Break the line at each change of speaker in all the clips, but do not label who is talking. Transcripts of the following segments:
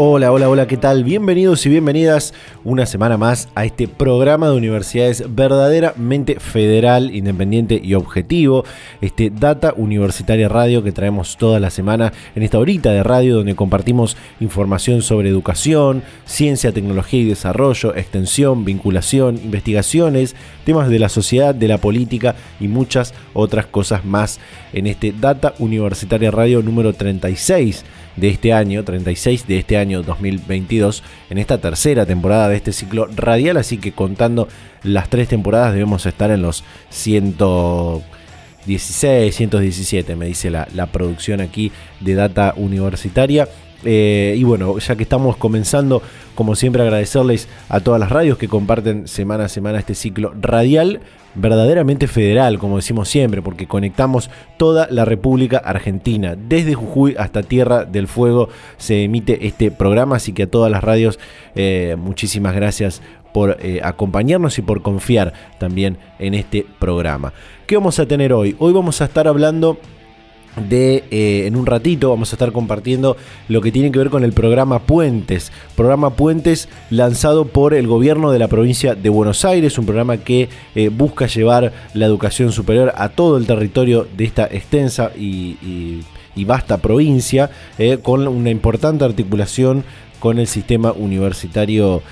Hola, hola, hola, ¿qué tal? Bienvenidos y bienvenidas una semana más a este programa de universidades verdaderamente federal, independiente y objetivo. Este Data Universitaria Radio que traemos toda la semana en esta horita de radio donde compartimos información sobre educación, ciencia, tecnología y desarrollo, extensión, vinculación, investigaciones, temas de la sociedad, de la política y muchas otras cosas más en este Data Universitaria Radio número 36 de este año, 36 de este año 2022, en esta tercera temporada de este ciclo radial, así que contando las tres temporadas debemos estar en los 116, 117, me dice la, la producción aquí de Data Universitaria. Eh, y bueno, ya que estamos comenzando, como siempre agradecerles a todas las radios que comparten semana a semana este ciclo radial verdaderamente federal, como decimos siempre, porque conectamos toda la República Argentina. Desde Jujuy hasta Tierra del Fuego se emite este programa, así que a todas las radios eh, muchísimas gracias por eh, acompañarnos y por confiar también en este programa. ¿Qué vamos a tener hoy? Hoy vamos a estar hablando de eh, en un ratito vamos a estar compartiendo lo que tiene que ver con el programa Puentes, programa Puentes lanzado por el gobierno de la provincia de Buenos Aires, un programa que eh, busca llevar la educación superior a todo el territorio de esta extensa y, vasta provincia, eh, con una importante articulación con el sistema universitario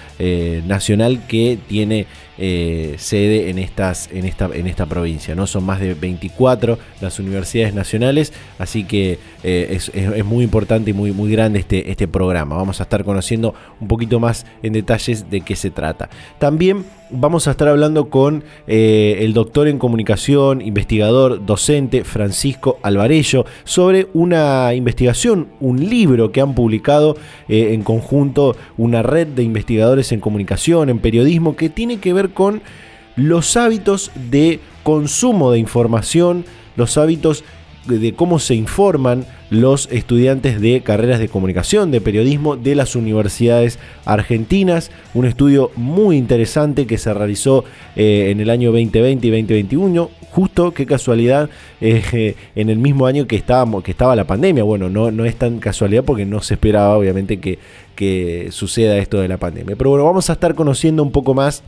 nacional que tiene eh, sede en, estas, en, esta, en esta provincia. ¿no? Son más de 24 las universidades nacionales, así que eh, es, muy importante y muy, muy grande este, este programa. Vamos a estar conociendo un poquito más en detalles de qué se trata. También vamos a estar hablando con eh, el doctor en comunicación, investigador, docente Francisco Alvarello sobre una investigación, un libro que han publicado en conjunto una red de investigadores en comunicación, en periodismo, que tiene que ver con los hábitos de consumo de información, los hábitos de cómo se informan los estudiantes de carreras de comunicación, de periodismo de las universidades argentinas. Un estudio muy interesante que se realizó eh, en el año 2020 y 2021. Justo, qué casualidad, eh, en el mismo año que, estábamos, que estaba la pandemia. Bueno, no, no es tan casualidad porque no se esperaba obviamente que, que suceda esto de la pandemia. Pero bueno, vamos a estar conociendo un poco más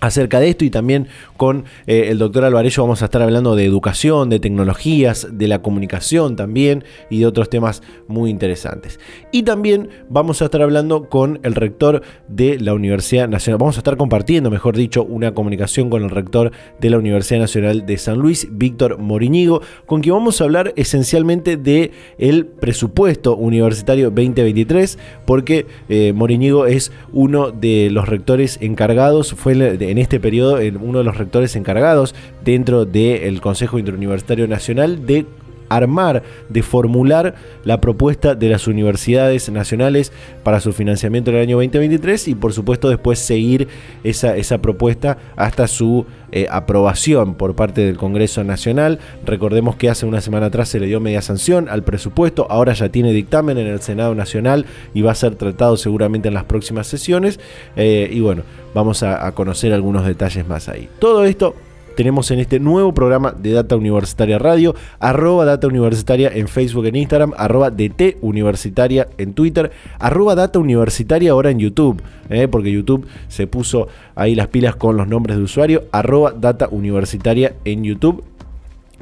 acerca de esto y también con eh, el doctor Alvarello vamos a estar hablando de educación, de tecnologías, de la comunicación también y de otros temas muy interesantes. Y también vamos a estar hablando con el rector de la Universidad Nacional, vamos a estar compartiendo, mejor dicho, una comunicación con el rector de la Universidad Nacional de San Luis, Víctor Moriñigo, con quien vamos a hablar esencialmente de el presupuesto universitario 2023, porque eh, Moriñigo es uno de los rectores encargados, fue en este periodo uno de los rectores encargados dentro del Consejo Interuniversitario Nacional de armar, de formular la propuesta de las universidades nacionales para su financiamiento en el año 2023 y por supuesto después seguir esa, esa propuesta hasta su eh, aprobación por parte del Congreso Nacional. Recordemos que hace una semana atrás se le dio media sanción al presupuesto, ahora ya tiene dictamen en el Senado Nacional y va a ser tratado seguramente en las próximas sesiones. Eh, y bueno, vamos a, a conocer algunos detalles más ahí. Todo esto tenemos en este nuevo programa de Data Universitaria Radio, arroba Data Universitaria en Facebook, en Instagram, arroba DT Universitaria en Twitter, arroba Data Universitaria ahora en YouTube, eh, porque YouTube se puso ahí las pilas con los nombres de usuario, arroba Data Universitaria en YouTube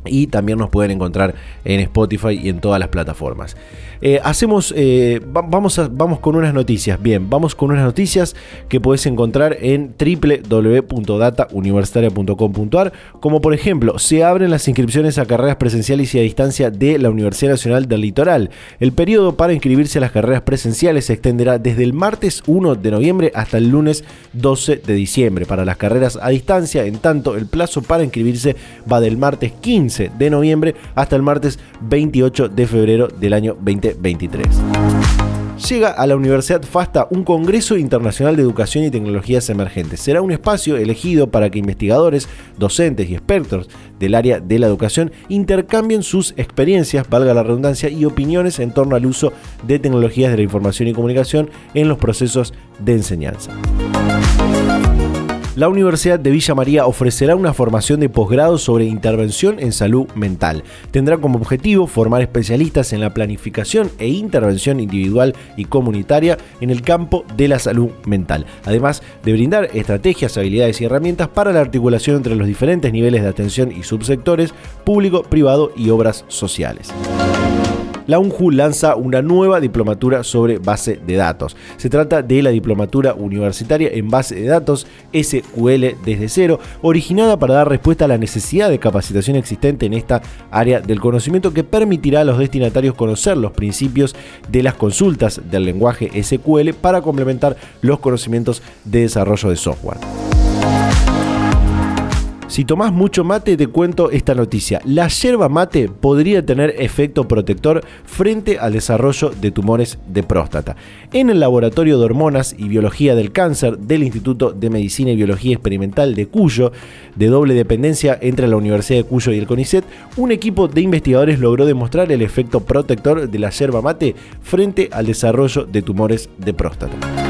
y también nos pueden encontrar en Spotify y en todas las plataformas. Eh, hacemos, eh, vamos, vamos con unas noticias. Bien, vamos con unas noticias que podés encontrar en www.datauniversitaria.com.ar, como por ejemplo, se abren las inscripciones a carreras presenciales y a distancia de la Universidad Nacional del Litoral. El periodo para inscribirse a las carreras presenciales se extenderá desde el martes 1 de noviembre hasta el lunes 12 de diciembre. Para las carreras a distancia, en tanto, el plazo para inscribirse va del martes 15 15 de noviembre hasta el martes 28 de febrero del año 2023 llega a la Universidad FASTA un Congreso Internacional de Educación y Tecnologías Emergentes. Será un espacio elegido para que investigadores, docentes y expertos del área de la educación intercambien sus experiencias, valga la redundancia, y opiniones en torno al uso de tecnologías de la información y comunicación en los procesos de enseñanza. La Universidad de Villa María ofrecerá una formación de posgrado sobre intervención en salud mental. Tendrá como objetivo formar especialistas en la planificación e intervención individual y comunitaria en el campo de la salud mental, además de brindar estrategias, habilidades y herramientas para la articulación entre los diferentes niveles de atención y subsectores, público, privado y obras sociales la UNJU lanza una nueva diplomatura sobre base de datos. Se trata de la diplomatura universitaria en base de datos SQL desde cero, originada para dar respuesta a la necesidad de capacitación existente en esta área del conocimiento que permitirá a los destinatarios conocer los principios de las consultas del lenguaje SQL para complementar los conocimientos de desarrollo de software. Si tomás mucho mate, te cuento esta noticia. La yerba mate podría tener efecto protector frente al desarrollo de tumores de próstata. En el Laboratorio de Hormonas y Biología del Cáncer del Instituto de Medicina y Biología Experimental de Cuyo, de doble dependencia entre la Universidad de Cuyo y el CONICET, un equipo de investigadores logró demostrar el efecto protector de la yerba mate frente al desarrollo de tumores de próstata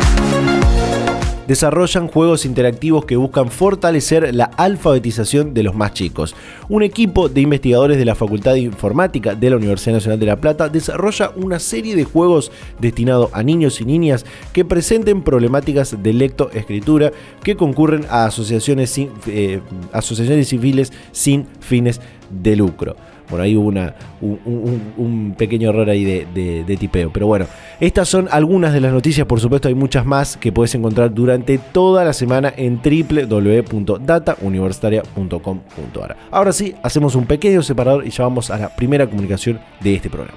desarrollan juegos interactivos que buscan fortalecer la alfabetización de los más chicos. Un equipo de investigadores de la Facultad de Informática de la Universidad Nacional de La Plata desarrolla una serie de juegos destinados a niños y niñas que presenten problemáticas de lectoescritura que concurren a asociaciones, eh, asociaciones civiles sin fines de lucro. Bueno, ahí hubo un, pequeño error ahí de, tipeo. Pero bueno, estas son algunas de las noticias. Por supuesto, hay muchas más que puedes encontrar durante toda la semana en www.datauniversitaria.com.ar. Ahora sí, hacemos un pequeño separador y ya vamos a la primera comunicación de este programa.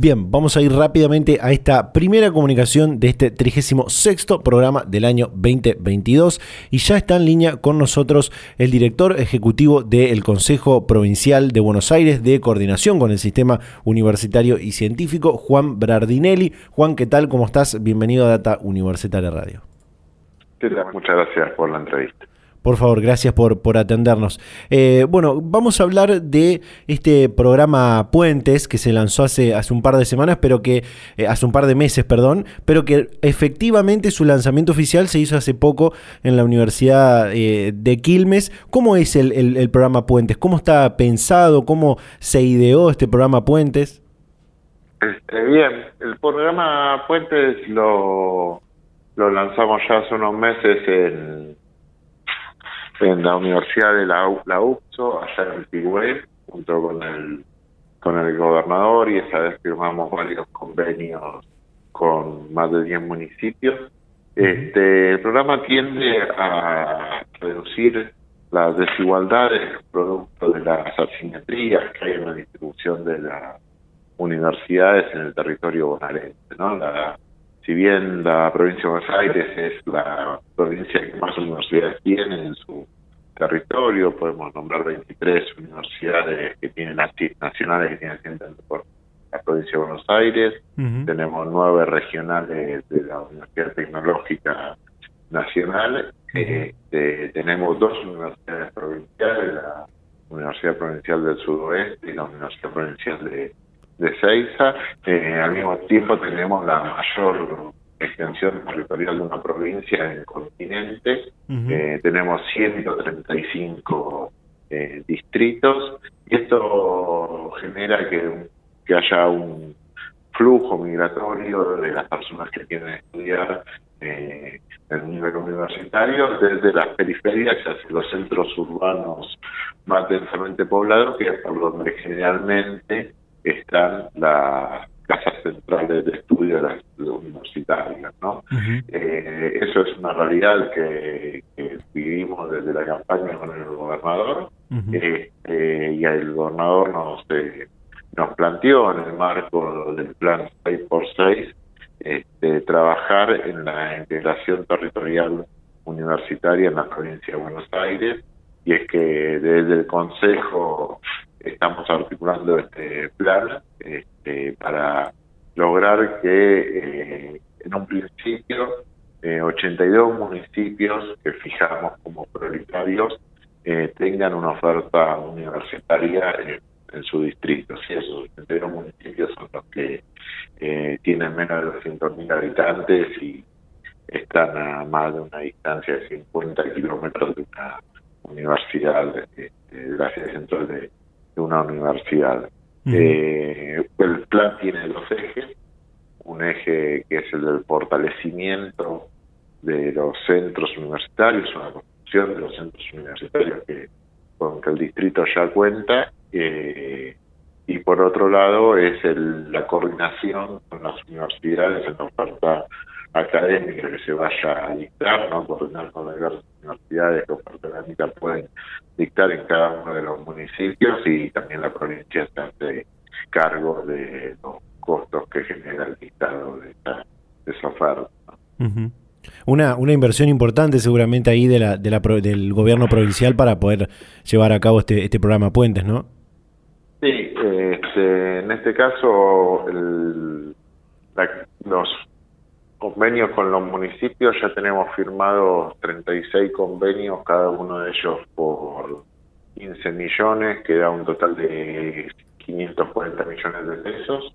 Bien, vamos a ir rápidamente a esta primera comunicación de este 36 programa del año 2022 y ya está en línea con nosotros el director ejecutivo del Consejo Provincial de Buenos Aires de Coordinación con el Sistema Universitario y Científico, Juan Brardinelli. Juan, ¿qué tal? ¿Cómo estás? Bienvenido a Data Universitaria Radio.
Muchas gracias por la entrevista.
Por favor, gracias por, por atendernos. Eh, bueno, vamos a hablar de este programa Puentes que se lanzó hace, hace un par de semanas, pero que, eh, hace un par de meses, perdón, pero que efectivamente su lanzamiento oficial se hizo hace poco en la Universidad eh, de Quilmes. ¿Cómo es el, el, programa Puentes? ¿Cómo está pensado? ¿Cómo se ideó este programa Puentes?
Este, bien, el programa Puentes lo, lo lanzamos ya hace unos meses en en la Universidad de la, la UPSO, allá en Tigüe, junto con el con el gobernador y esa vez firmamos varios convenios con más de 10 municipios. Este, el programa tiende a reducir las desigualdades producto de las asimetrías que hay en la distribución de las universidades en el territorio bonaerense. ¿no? La, si bien la provincia de Buenos Aires es la provincia que más universidades tiene en su territorio, podemos nombrar 23 universidades que tienen nacionales que tienen asiento por la provincia de Buenos Aires, tenemos nueve regionales de la Universidad Tecnológica Nacional, este, tenemos dos universidades provinciales, la Universidad Provincial del Sudoeste y la Universidad Provincial de de Seiza. Eh, al mismo tiempo tenemos la mayor extensión territorial de una provincia en el continente. eh, tenemos 135 eh, distritos y esto genera que, que haya un flujo migratorio de las personas que quieren estudiar eh, en el nivel universitario desde las periferias hacia los centros urbanos más densamente poblados, que es por donde generalmente están las casas centrales de estudio de las universitarias, ¿no? eh, eso es una realidad que, vivimos desde la campaña con el gobernador este, y el gobernador nos, eh, nos planteó en el marco del plan 6x6 este, trabajar en la integración territorial universitaria en la provincia de Buenos Aires y es que desde el Consejo estamos articulando este plan este, para lograr que eh, en un principio 82 eh, municipios que fijamos como prioritarios eh, tengan una oferta universitaria en, su distrito. Si esos 82 municipios son los que tienen menos de 200.000 habitantes y están a más de una distancia de 50 kilómetros de una universidad, de, la sede central de, una universidad. Eh, el plan tiene dos ejes, un eje que es el del fortalecimiento de los centros universitarios, una construcción de los centros universitarios que con que el distrito ya cuenta, eh, y por otro lado es el, la coordinación con las universidades en la oferta académica que se vaya a dictar, ¿no? coordinar con las universidades que oferta académica pueden dictar en cada uno de los municipios y también la provincia se hace cargo de los costos que genera el dictado de, esta, esa oferta.
Una, una inversión importante seguramente ahí de la, de la, del gobierno provincial para poder llevar a cabo este, este programa Puentes, ¿no?
Sí, este, en este caso el, los convenios con los municipios, ya tenemos firmados 36 convenios, cada uno de ellos por 15 millones, que da un total de 540 millones de pesos.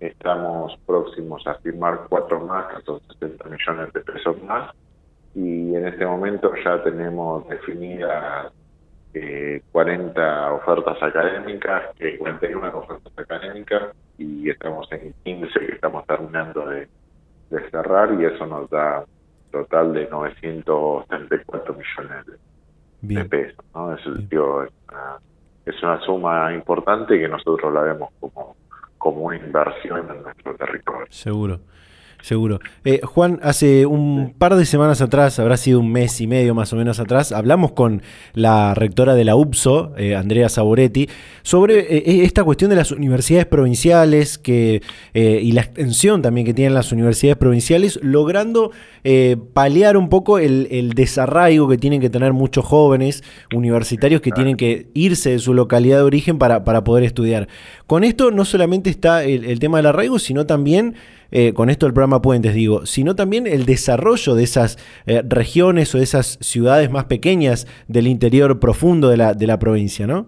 Estamos próximos a firmar cuatro más, que son 60 millones de pesos más. Y en este momento ya tenemos definidas eh, 40 ofertas académicas, eh, 41 ofertas académicas, y estamos en 15 que estamos terminando de de cerrar y eso nos da un total de 934 millones de, pesos. ¿no? Es, una, es una suma importante que nosotros la vemos como, como una inversión en nuestro territorio.
Seguro. Seguro. Eh, Juan, hace un par de semanas atrás, habrá sido un mes y medio más o menos atrás, hablamos con la rectora de la UPSO, eh, Andrea Saboretti, sobre eh, esta cuestión de las universidades provinciales que, y la extensión también que tienen las universidades provinciales, logrando paliar un poco el, desarraigo que tienen que tener muchos jóvenes universitarios que tienen que irse de su localidad de origen para, para poder estudiar. Con esto no solamente está el, el tema del arraigo, sino también eh, con esto el programa Puentes, digo, sino también el desarrollo de esas eh, regiones o de esas ciudades más pequeñas del interior profundo de la, de la provincia, ¿no?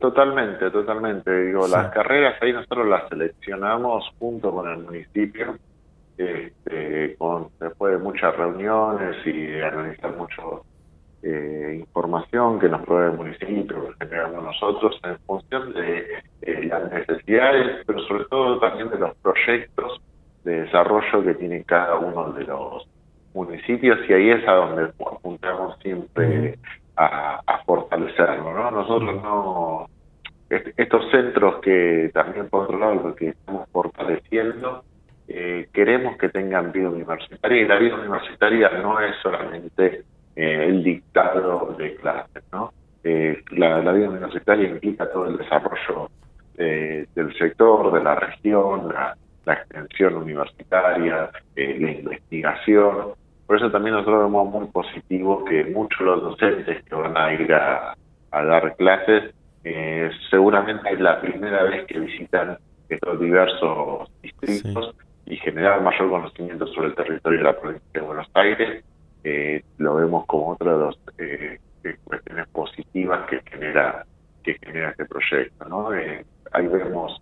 Totalmente, totalmente. Digo, las carreras ahí nosotros las seleccionamos junto con el municipio, este, con, después de muchas reuniones y analizar mucho eh, información que nos provee el municipio, que generamos nosotros en función de eh, las necesidades, pero sobre todo también de los proyectos de desarrollo que tiene cada uno de los municipios y ahí es a donde apuntamos siempre a, fortalecerlo. ¿no? Nosotros no, estos centros que también por otro lado que estamos fortaleciendo, eh, queremos que tengan vida universitaria y la vida universitaria no es solamente eh, el dictado de clases, ¿no? Eh, la, vida universitaria implica todo el desarrollo del sector, de la región, la, extensión universitaria, eh, la investigación. Por eso también nosotros vemos muy positivo que muchos de los docentes que van a ir a, dar clases seguramente es la primera vez que visitan estos diversos distritos y generar mayor conocimiento sobre el territorio de la provincia de Buenos Aires eh, lo vemos como otra de las eh, cuestiones positivas que genera que genera este proyecto. ¿no? Eh, ahí vemos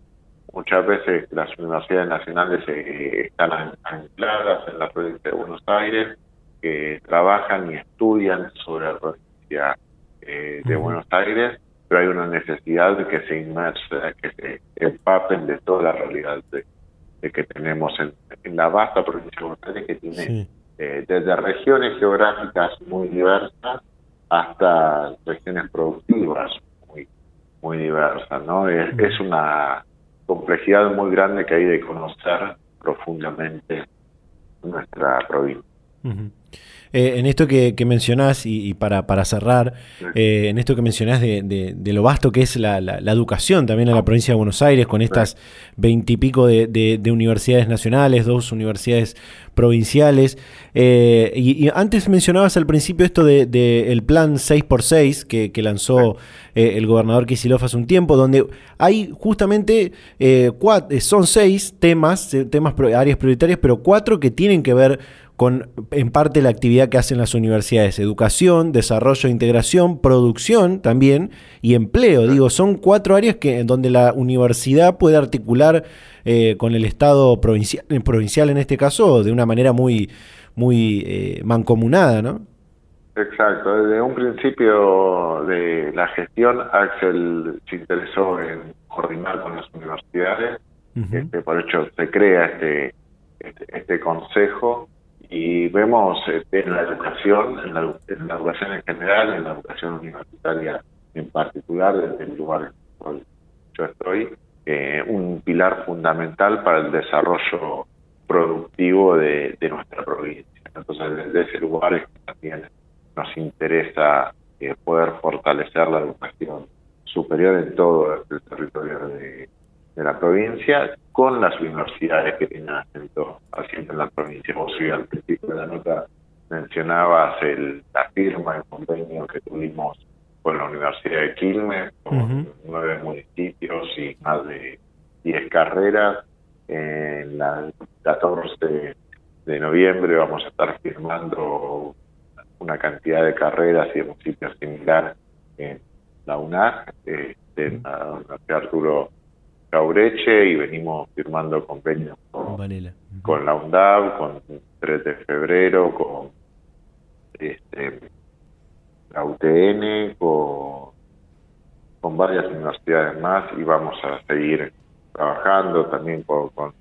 muchas veces las universidades nacionales eh, están ancladas en la provincia de Buenos Aires, que trabajan y estudian sobre la provincia de Buenos Aires, pero hay una necesidad de que se inmersen, que se empapen de toda la realidad de, que tenemos en, la vasta provincia de Buenos Aires que tiene eh, desde regiones geográficas muy diversas hasta regiones productivas muy, muy diversas, ¿no? Es, una complejidad muy grande que hay de conocer profundamente nuestra provincia.
Eh, en esto que, mencionás, y, para, para, cerrar, eh, en esto que mencionás de, lo vasto que es la, educación también en la provincia de Buenos Aires, con estas veintipico de, universidades nacionales, dos universidades provinciales. Eh, y, antes mencionabas al principio esto del de, plan 6x6 que, que lanzó el gobernador Kisilov hace un tiempo, donde hay justamente son seis temas, temas, áreas prioritarias, pero cuatro que tienen que ver con en parte la actividad que hacen las universidades, educación, desarrollo, integración, producción también y empleo. Digo, son cuatro áreas que, en donde la universidad puede articular eh, con el Estado provincial, eh, provincial en este caso de una manera muy, muy eh, mancomunada, ¿no?
Exacto, desde un principio de la gestión, Axel se interesó en coordinar con las universidades, este, por hecho se crea este, este, este consejo y vemos este, en la educación, en la, educación en general, en la educación universitaria en particular, desde el lugar donde yo estoy, eh, un pilar fundamental para el desarrollo productivo de, nuestra provincia. Entonces, desde ese lugar también nos interesa eh, poder fortalecer la educación superior en todo el territorio de, de la provincia con las universidades que tienen acento asiento en la provincia. Vos sí, al principio de la nota mencionabas el, la firma, el convenio que tuvimos con la Universidad de Quilmes, con nueve municipios y más de diez carreras. En la 14 de noviembre vamos a estar firmando una cantidad de carreras y de municipios similar en la UNAC, este, en la Universidad Arturo Caureche y venimos firmando convenios con, la UNDAV, con 3 de febrero, con este, la UTN, con, con varias universidades más y vamos a seguir trabajando también con, con,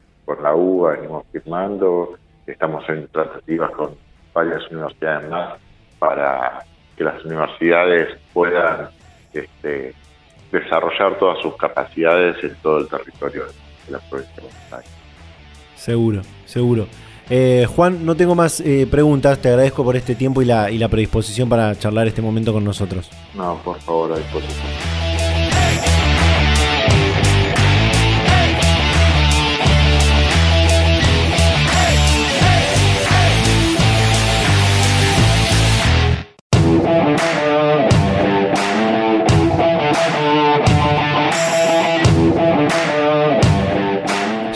la UBA, venimos firmando, estamos en tratativas con varias universidades más para que las universidades puedan este, desarrollar todas sus capacidades en todo el territorio de la provincia de Buenos Aires.
Seguro, seguro. Eh, Juan, no tengo más eh, preguntas, te agradezco por este tiempo y la, y la predisposición para charlar este momento con nosotros.
No, por favor, a disposición.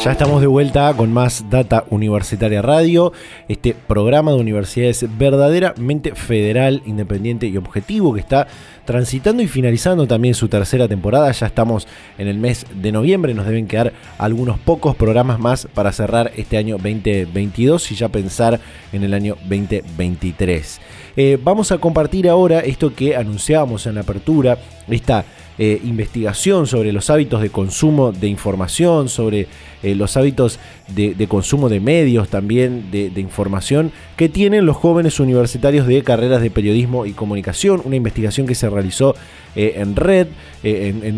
Ya estamos de vuelta con más Data Universitaria Radio, este programa de universidades verdaderamente federal, independiente y objetivo que está transitando y finalizando también su tercera temporada. Ya estamos en el mes de noviembre, nos deben quedar algunos pocos programas más para cerrar este año 2022 y ya pensar en el año 2023. Eh, vamos a compartir ahora esto que anunciábamos en la apertura, esta eh, investigación sobre los hábitos de consumo de información, sobre eh, los hábitos de, consumo de medios también, de, información que tienen los jóvenes universitarios de carreras de periodismo y comunicación. Una investigación que se realizó eh, en red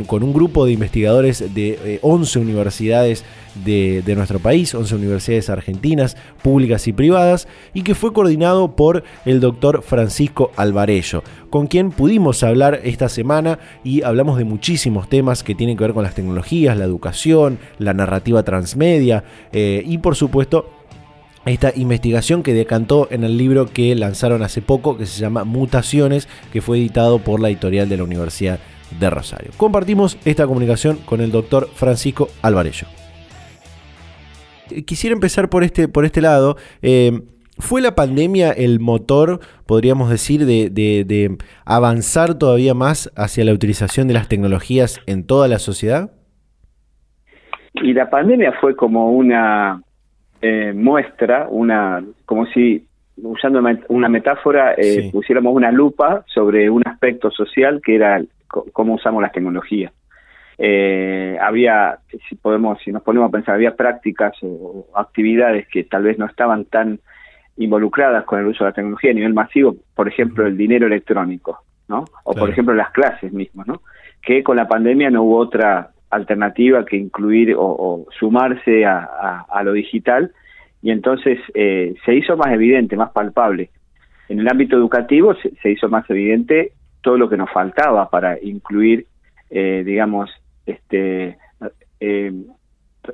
con un grupo de investigadores de 11 universidades de, nuestro país, 11 universidades argentinas, públicas y privadas, y que fue coordinado por el doctor Francisco Alvarello, con quien pudimos hablar esta semana y hablamos de muchísimos temas que tienen que ver con las tecnologías, la educación, la narrativa transmedia eh, y por supuesto esta investigación que decantó en el libro que lanzaron hace poco, que se llama Mutaciones, que fue editado por la editorial de la Universidad de Rosario. Compartimos esta comunicación con el doctor Francisco Alvarello. Quisiera empezar por este, por este lado. Eh, ¿Fue la pandemia el motor, podríamos decir, de, avanzar todavía más hacia la utilización de las tecnologías en toda la sociedad?
Y la pandemia fue como una eh, muestra, una como si, usando una metáfora, eh, pusiéramos una lupa sobre un aspecto social que era cómo usamos las tecnologías. Eh, había, si podemos, si nos ponemos a pensar, había prácticas o actividades que tal vez no estaban tan involucradas con el uso de la tecnología a nivel masivo, por ejemplo, el dinero electrónico, ¿no? O por ejemplo las clases mismas, ¿no? Que con la pandemia no hubo otra alternativa que incluir o, sumarse a, lo digital y entonces eh, se hizo más evidente, más palpable. En el ámbito educativo se, hizo más evidente todo lo que nos faltaba para incluir, eh, digamos, este, eh,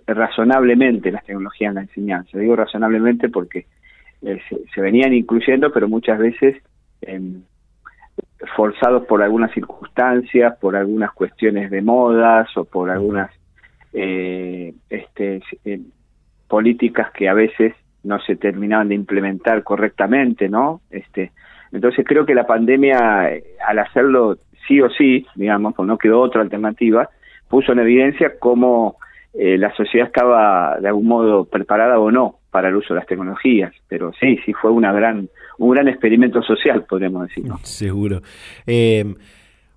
razonablemente las tecnologías en la enseñanza. Digo razonablemente porque se, venían incluyendo, pero muchas veces em, forzados por algunas circunstancias, por algunas cuestiones de modas o por algunas este, políticas que a veces no se terminaban de implementar correctamente, ¿no? Este, entonces creo que la pandemia, eh, al hacerlo sí o sí, digamos, pues no quedó otra alternativa, puso en evidencia cómo eh, la sociedad estaba de algún modo preparada o no para el uso de las tecnologías, pero sí, sí fue una gran, un gran experimento social, podríamos decir.
Seguro. Eh,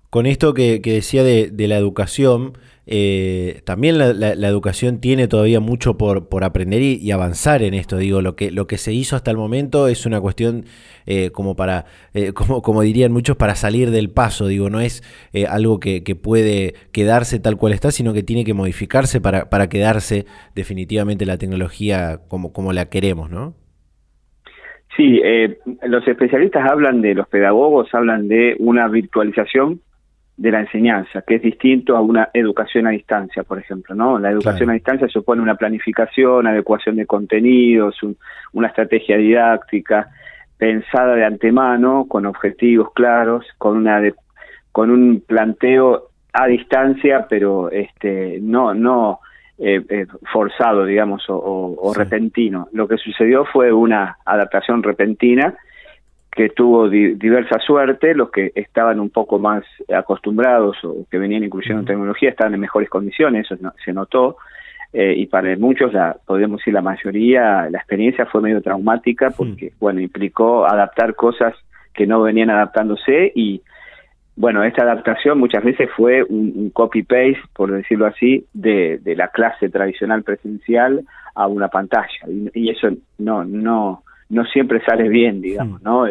con esto que, decía de, de la educación, eh, también la, educación tiene todavía mucho por, por aprender y, avanzar en esto. Digo, lo que, lo que se hizo hasta el momento es una cuestión eh, como para, eh, como, como dirían muchos, para salir del paso. Digo, no es algo que, puede quedarse tal cual está, sino que tiene que modificarse para, para quedarse definitivamente la tecnología como, como la queremos, ¿no?
Sí, los especialistas hablan de, los pedagogos hablan de una virtualización de la enseñanza, que es distinto a una educación a distancia, por ejemplo, ¿no? La educación a distancia supone una planificación, adecuación de contenidos, una estrategia didáctica pensada de antemano, con objetivos claros, con una con un planteo a distancia, pero este no no eh, eh, forzado, digamos, o, repentino. Lo que sucedió fue una adaptación repentina que tuvo diversa suerte, los que estaban un poco más acostumbrados o que venían incluyendo tecnología estaban en mejores condiciones, eso se notó, eh, y para muchos, la, podemos decir la mayoría, la experiencia fue medio traumática porque, bueno, implicó adaptar cosas que no venían adaptándose y, bueno, esta adaptación muchas veces fue un, copy-paste, por decirlo así, de, de, la clase tradicional presencial a una pantalla, y, y eso no, no, no siempre sale bien, digamos, ¿no?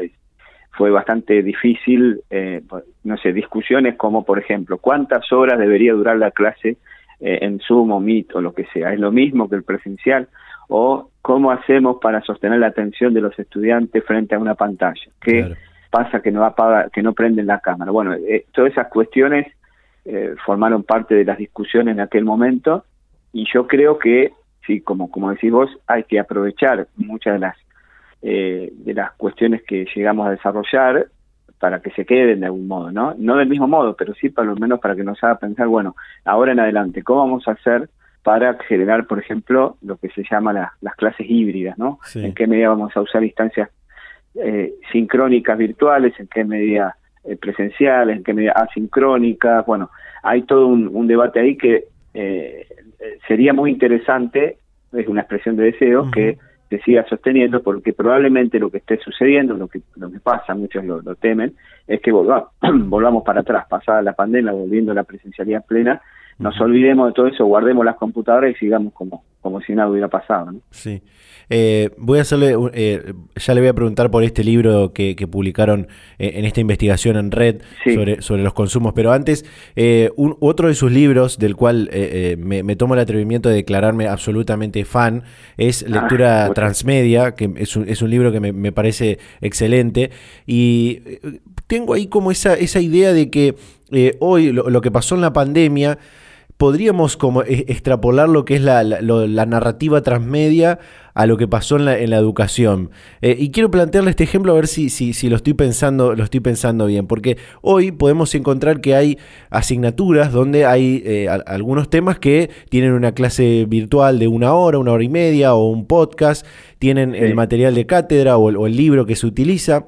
fue bastante difícil, eh, no sé, discusiones como, por ejemplo, cuántas horas debería durar la clase eh, en Zoom o Meet o lo que sea, es lo mismo que el presencial, o cómo hacemos para sostener la atención de los estudiantes frente a una pantalla, qué pasa que no apaga, que no prenden la cámara. Bueno, eh, todas esas cuestiones formaron parte de las discusiones en aquel momento y yo creo que, sí, como, como decís vos, hay que aprovechar muchas de las eh, de las cuestiones que llegamos a desarrollar para que se queden de algún modo, ¿no? No del mismo modo, pero sí para lo menos para que nos haga pensar, bueno, ahora en adelante, ¿cómo vamos a hacer para generar, por ejemplo, lo que se llama las clases híbridas, ¿no? ¿En qué medida vamos a usar instancias eh, sincrónicas virtuales, en qué medida eh, presenciales, en qué medida asincrónicas? Bueno, hay todo un, debate ahí que eh, sería muy interesante, es una expresión de deseo, que se siga sosteniendo porque probablemente lo que esté sucediendo, lo que, lo que pasa, muchos lo, temen, es que volvamos para atrás, pasada la pandemia, volviendo a la presencialidad plena, nos olvidemos de todo eso, guardemos las computadoras y sigamos como, como si nada hubiera pasado. ¿no?
Sí. Eh, voy a hacerle, eh, ya le voy a preguntar por este libro que, publicaron eh, en esta investigación en red sobre, sobre los consumos, pero antes, un, otro de sus libros, del cual me, tomo el atrevimiento de declararme absolutamente fan, es ah, Lectura Transmedia, que es un, es un libro que me, parece excelente, y tengo ahí como esa, esa idea de que hoy lo que pasó en la pandemia, podríamos como e, extrapolar lo que es la, narrativa transmedia a lo que pasó en la, en la educación. Eh, y quiero plantearle este ejemplo a ver si, si, si, lo estoy pensando, lo estoy pensando bien, porque hoy podemos encontrar que hay asignaturas donde hay eh, algunos temas que tienen una clase virtual de una hora, una hora y media, o un podcast, tienen el material de cátedra o el libro que se utiliza.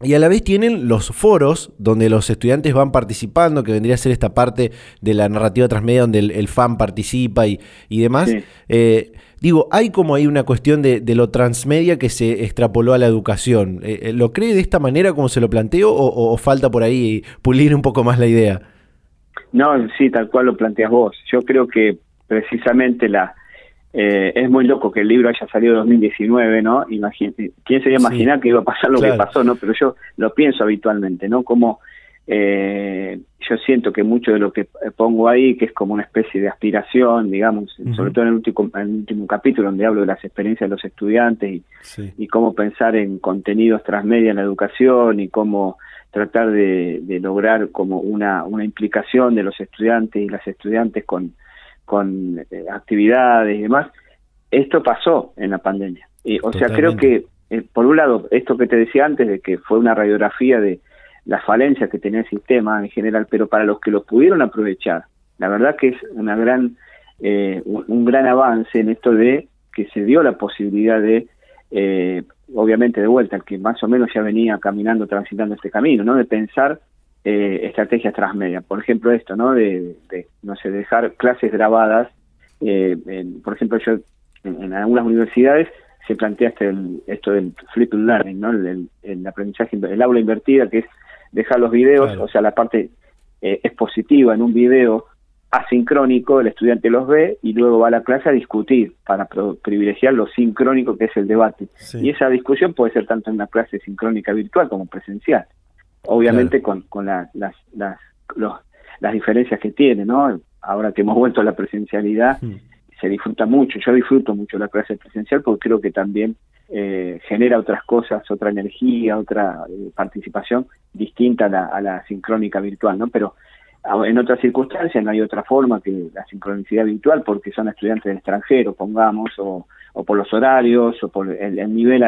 Y a la vez tienen los foros donde los estudiantes van participando, que vendría a ser esta parte de la narrativa transmedia donde el, fan participa y, y demás. Eh, digo, hay como ahí una cuestión de, lo transmedia que se extrapoló a la educación. Eh, eh, ¿Lo cree de esta manera como se lo planteo o, falta por ahí pulir un poco más la idea?
No, sí, tal cual lo planteas vos. Yo creo que precisamente la, eh, es muy loco que el libro haya salido en 2019, ¿no? ¿Quién se iba a imaginar que iba a pasar lo que pasó, no? Pero yo lo pienso habitualmente, ¿no? Como eh, yo siento que mucho de lo que pongo ahí, que es como una especie de aspiración, digamos, sobre todo en el, último, en el último capítulo donde hablo de las experiencias de los estudiantes y, y cómo pensar en contenidos transmedia en la educación y cómo tratar de, lograr como una, una implicación de los estudiantes y las estudiantes con, con eh, actividades y demás, esto pasó en la pandemia. Y, o sea, creo que, eh, por un lado, esto que te decía antes, de que fue una radiografía de las falencias que tenía el sistema en general, pero para los que lo pudieron aprovechar, la verdad que es una gran, eh, un, gran avance en esto de que se dio la posibilidad de eh, obviamente de vuelta, el que más o menos ya venía caminando, transitando este camino, ¿no? De pensar eh, estrategias transmedia. Por ejemplo, esto, ¿no? De, no sé, dejar clases grabadas. Eh, por ejemplo, yo en, algunas universidades se plantea este, esto del flipped learning, ¿no? El, el, aprendizaje, el aula invertida, que es dejar los videos, o sea, la parte eh, expositiva en un video asincrónico, el estudiante los ve y luego va a la clase a discutir para privilegiar lo sincrónico que es el debate. Y esa discusión puede ser tanto en una clase sincrónica virtual como presencial. Obviamente con, con las, las, las diferencias que tiene, ¿no? Ahora que hemos vuelto a la presencialidad, se disfruta mucho. Yo disfruto mucho la clase presencial porque creo que también eh, genera otras cosas, otra energía, otra eh, participación distinta a la, a la sincrónica virtual, ¿no? Pero en otras circunstancias no hay otra forma que la sincronicidad virtual porque son estudiantes del extranjero, pongamos, o, o por los horarios, o por el, nivel,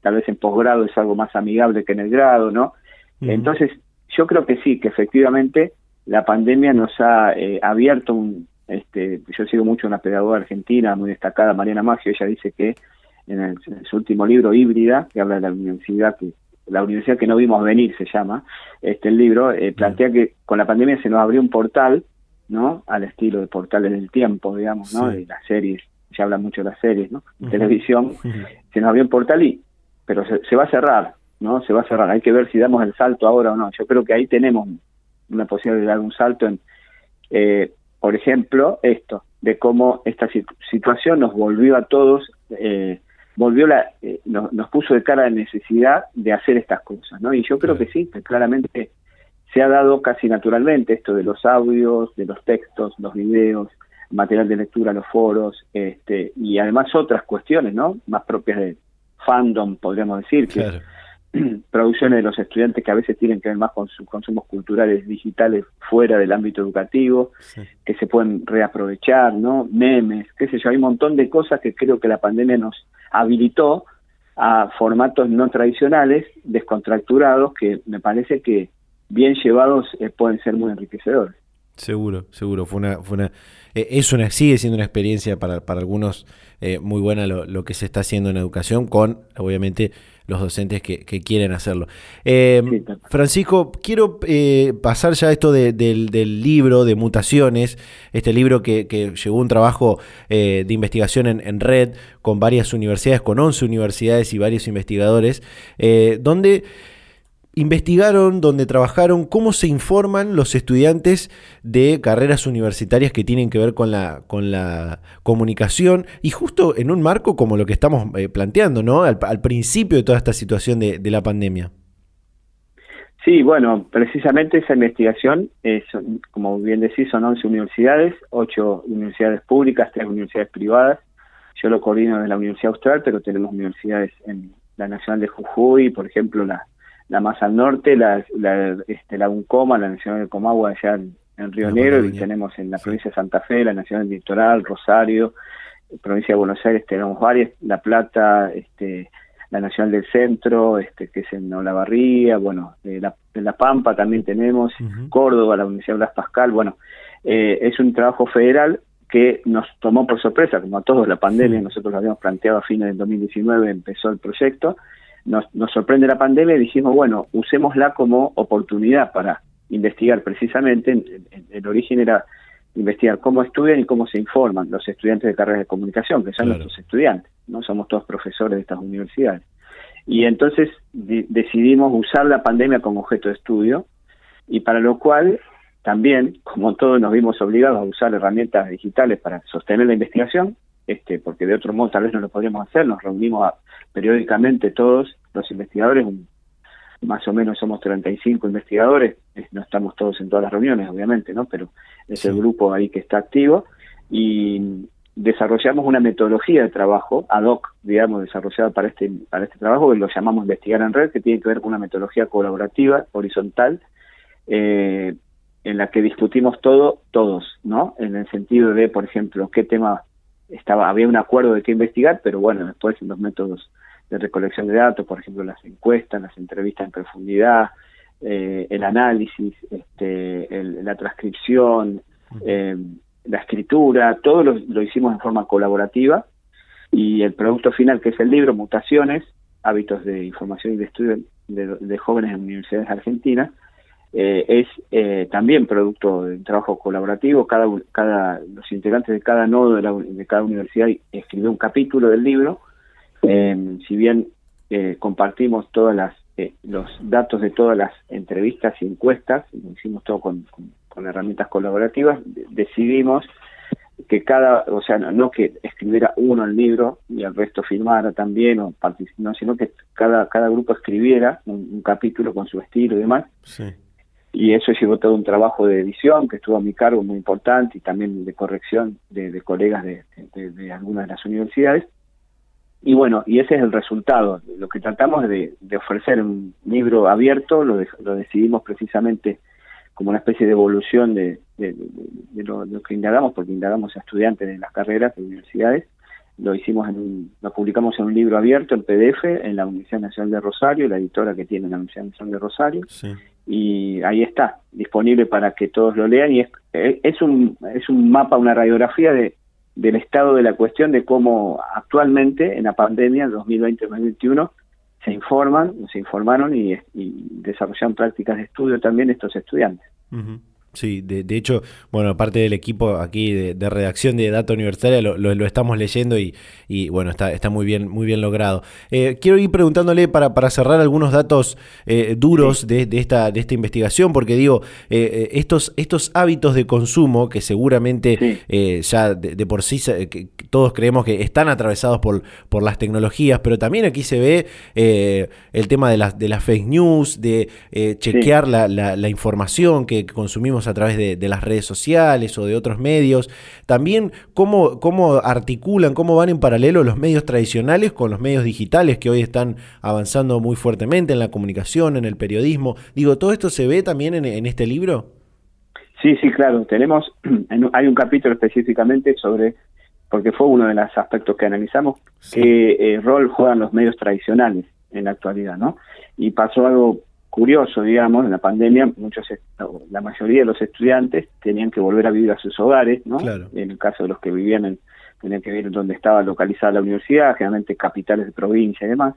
tal vez en posgrado es algo más amigable que en el grado, ¿no? Entonces, yo creo que sí, que efectivamente la pandemia nos ha eh, abierto un, este, yo sigo mucho una pedagoga argentina muy destacada, Mariana Maggio, ella dice que en, en su último libro, Híbrida, que habla de la universidad que la universidad que no vimos venir se llama, este el libro, eh, plantea que con la pandemia se nos abrió un portal, ¿no? Al estilo de portales del tiempo, digamos, ¿no? De las series, se habla mucho de las series, ¿no? Televisión, se nos abrió un portal y, pero se, va a cerrar, ¿no? Se va a cerrar, hay que ver si damos el salto ahora o no. Yo creo que ahí tenemos una posibilidad de dar un salto en, eh, por ejemplo, esto, de cómo esta situación nos volvió a todos eh, volvió la, eh, nos, puso de cara la necesidad de hacer estas cosas, ¿no? Y yo creo que sí, que claramente se ha dado casi naturalmente esto de los audios, de los textos, los videos, material de lectura, los foros, este, y además otras cuestiones, ¿no? Más propias de fandom, podríamos decir, que producciones de los estudiantes que a veces tienen que ver más con sus consumos culturales digitales fuera del ámbito educativo, que se pueden reaprovechar, ¿no? Memes, qué sé yo, hay un montón de cosas que creo que la pandemia nos habilitó a formatos no tradicionales, descontracturados, que me parece que bien llevados eh, pueden ser muy enriquecedores.
Seguro, seguro. Fue una, fue una, eh, es una, sigue siendo una experiencia para, para algunos eh, muy buena lo, lo, que se está haciendo en educación, con obviamente los docentes que, quieren hacerlo. Eh, Francisco, quiero eh, pasar ya esto del, libro de mutaciones, este libro que, que llegó un trabajo eh, de investigación en, red con varias universidades, con 11 universidades y varios investigadores, donde investigaron, donde trabajaron, cómo se informan los estudiantes de carreras universitarias que tienen que ver con la, con la comunicación y justo en un marco como lo que estamos eh, planteando, ¿no? Al, principio de toda esta situación de, la pandemia.
Sí, bueno, precisamente esa investigación, es, como bien decís, son 11 universidades, 8 universidades públicas, 3 universidades privadas. Yo lo coordino de la Universidad Austral, pero tenemos universidades en la Nacional de Jujuy, por ejemplo, la la más al norte, la, la, este, la UNCOMA, la Nacional de Comagua allá en, Río Negro, y tenemos en la provincia de Santa Fe, la Nacional Litoral, Rosario, provincia de Buenos Aires tenemos varias, La Plata, este, la Nacional del Centro, este, que es en Olavarría, bueno, de la, la Pampa también tenemos, Córdoba, la Universidad Blas Pascal, bueno, eh, es un trabajo federal que nos tomó por sorpresa, como a todos la pandemia, nosotros lo habíamos planteado a fines del 2019, empezó el proyecto, nos, sorprende la pandemia y dijimos, bueno, usémosla como oportunidad para investigar precisamente, el, origen era investigar cómo estudian y cómo se informan los estudiantes de carreras de comunicación, que son nuestros estudiantes, no somos todos profesores de estas universidades. Y entonces decidimos usar la pandemia como objeto de estudio y para lo cual también, como todos nos vimos obligados a usar herramientas digitales para sostener la investigación, este, porque de otro modo tal vez no lo podríamos hacer, nos reunimos periódicamente todos los investigadores, más o menos somos 35 investigadores, no estamos todos en todas las reuniones, obviamente, ¿no? Pero es el grupo ahí que está activo y desarrollamos una metodología de trabajo ad hoc, digamos, desarrollada para este para este trabajo que lo llamamos investigar en red, que tiene que ver con una metodología colaborativa, horizontal, eh, en la que discutimos todo todos, ¿no? En el sentido de, por ejemplo, qué tema estaba había un acuerdo de qué investigar, pero bueno, después los métodos de recolección de datos, por ejemplo, las encuestas, las entrevistas en profundidad, eh, el análisis, este, la transcripción, eh, la escritura, todo lo, hicimos en forma colaborativa y el producto final, que es el libro Mutaciones, hábitos de información y de estudio de, jóvenes en universidades argentinas, eh, es también producto de un trabajo colaborativo. Cada, cada, los integrantes de cada nodo de, de cada universidad escribió un capítulo del libro eh, si bien eh, compartimos todas las eh, los datos de todas las entrevistas y encuestas, lo hicimos todo con, herramientas colaborativas, decidimos que cada, o sea, no, que escribiera uno el libro y el resto firmara también, o no, sino que cada, cada grupo escribiera un, capítulo con su estilo y demás. Y eso llevó todo un trabajo de edición que estuvo a mi cargo muy importante y también de corrección de, colegas de, de algunas de las universidades. Y bueno, y ese es el resultado. Lo que tratamos de, de ofrecer un libro abierto, lo, lo, decidimos precisamente como una especie de evolución de, de, lo, que indagamos, porque indagamos a estudiantes de las carreras de universidades. Lo hicimos en un, lo publicamos en un libro abierto en PDF en la Universidad Nacional de Rosario, la editora que tiene la Universidad Nacional de Rosario. Y ahí está, disponible para que todos lo lean y es, es un es un mapa, una radiografía de del estado de la cuestión de cómo actualmente en la pandemia 2020-2021 se informan, se informaron y, y, desarrollan prácticas de estudio también estos estudiantes.
Sí, de, de, hecho, bueno, parte del equipo aquí de, redacción de Data Universitaria lo, lo, estamos leyendo y, y, bueno, está, está muy bien, muy bien logrado. Eh, quiero ir preguntándole para, para cerrar algunos datos eh, duros de, de, esta, de esta investigación, porque digo, eh, estos, estos hábitos de consumo que seguramente ya de, por sí todos creemos que están atravesados por, por las tecnologías, pero también aquí se ve el tema de las, de las fake news, de chequear la, la, la información que consumimos a través de, las redes sociales o de otros medios. También cómo, cómo articulan, cómo van en paralelo los medios tradicionales con los medios digitales que hoy están avanzando muy fuertemente en la comunicación, en el periodismo. Digo, ¿todo esto se ve también en, este libro?
Sí, sí, claro. Tenemos, hay un capítulo específicamente sobre, porque fue uno de los aspectos que analizamos, qué eh, rol juegan los medios tradicionales en la actualidad, ¿no? Y pasó algo curioso, digamos, en la pandemia, muchos, la mayoría de los estudiantes tenían que volver a vivir a sus hogares, ¿no? En el caso de los que vivían en, tenían que vivir donde estaba localizada la universidad, generalmente capitales de provincia y demás.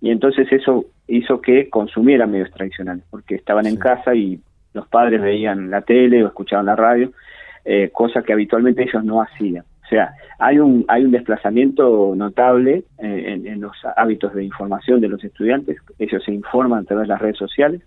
Y entonces eso hizo que consumieran medios tradicionales, porque estaban en casa y los padres veían la tele o escuchaban la radio, eh, cosa que habitualmente ellos no hacían. O sea, hay un, hay un desplazamiento notable eh, en, los hábitos de información de los estudiantes. Ellos se informan a través de las redes sociales,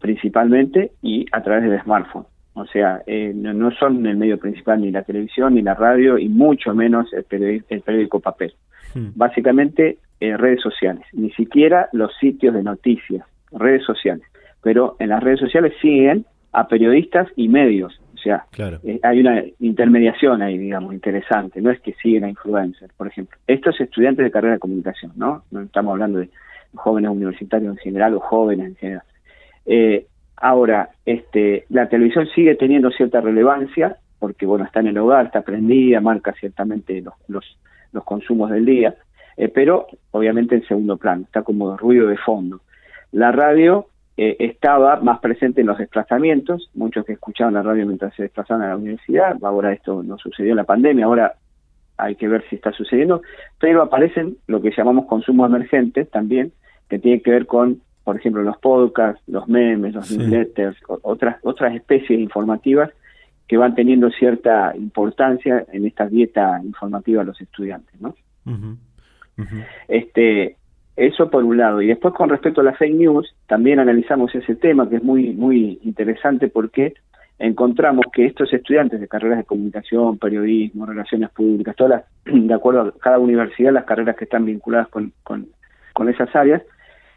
principalmente, y a través del smartphone. O sea, eh, no, son el medio principal ni la televisión ni la radio, y mucho menos el periódico, el periódico papel. Hmm. Básicamente, eh, redes sociales. Ni siquiera los sitios de noticias, redes sociales. Pero en las redes sociales siguen a periodistas y medios sea, eh, hay una intermediación ahí, digamos, interesante. No es que siguen a influencers, por ejemplo. Estos estudiantes de carrera de comunicación, ¿no? No estamos hablando de jóvenes universitarios en general o jóvenes en general. Eh, ahora, este, la televisión sigue teniendo cierta relevancia porque, bueno, está en el hogar, está prendida, marca ciertamente los, los, los consumos del día, eh, pero obviamente en segundo plano, está como ruido de fondo. La radio eh, estaba más presente en los desplazamientos, muchos que escuchaban la radio mientras se desplazaban a la universidad, ahora esto no sucedió en la pandemia, ahora hay que ver si está sucediendo, pero aparecen lo que llamamos consumos emergentes también, que tiene que ver con, por ejemplo, los podcasts, los memes, los newsletters, otras, otras especies informativas que van teniendo cierta importancia en esta dieta informativa de los estudiantes, ¿no? Este, eso por un lado. Y después con respecto a las fake news, también analizamos ese tema que es muy, muy interesante porque encontramos que estos estudiantes de carreras de comunicación, periodismo, relaciones públicas, todas las, de acuerdo a cada universidad, las carreras que están vinculadas con, con, esas áreas,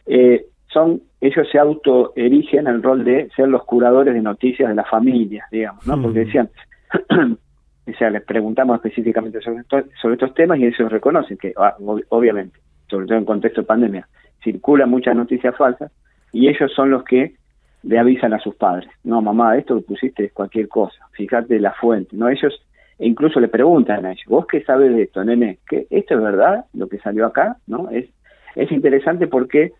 eh, son ellos se auto erigen al rol de ser los curadores de noticias de las familias, digamos, ¿no? Porque decían, o sea, les preguntamos específicamente sobre, sobre estos temas y ellos reconocen que, ah, obviamente, sobre todo en contexto de pandemia, circulan muchas noticias falsas y ellos son los que le avisan a sus padres, no, mamá, esto que pusiste es cualquier cosa, fíjate la fuente, ¿no? Ellos incluso le preguntan a ellos, ¿vos qué sabes de esto, nene? ¿Que ¿Esto es verdad, lo que salió acá? ¿no? Es, es interesante porque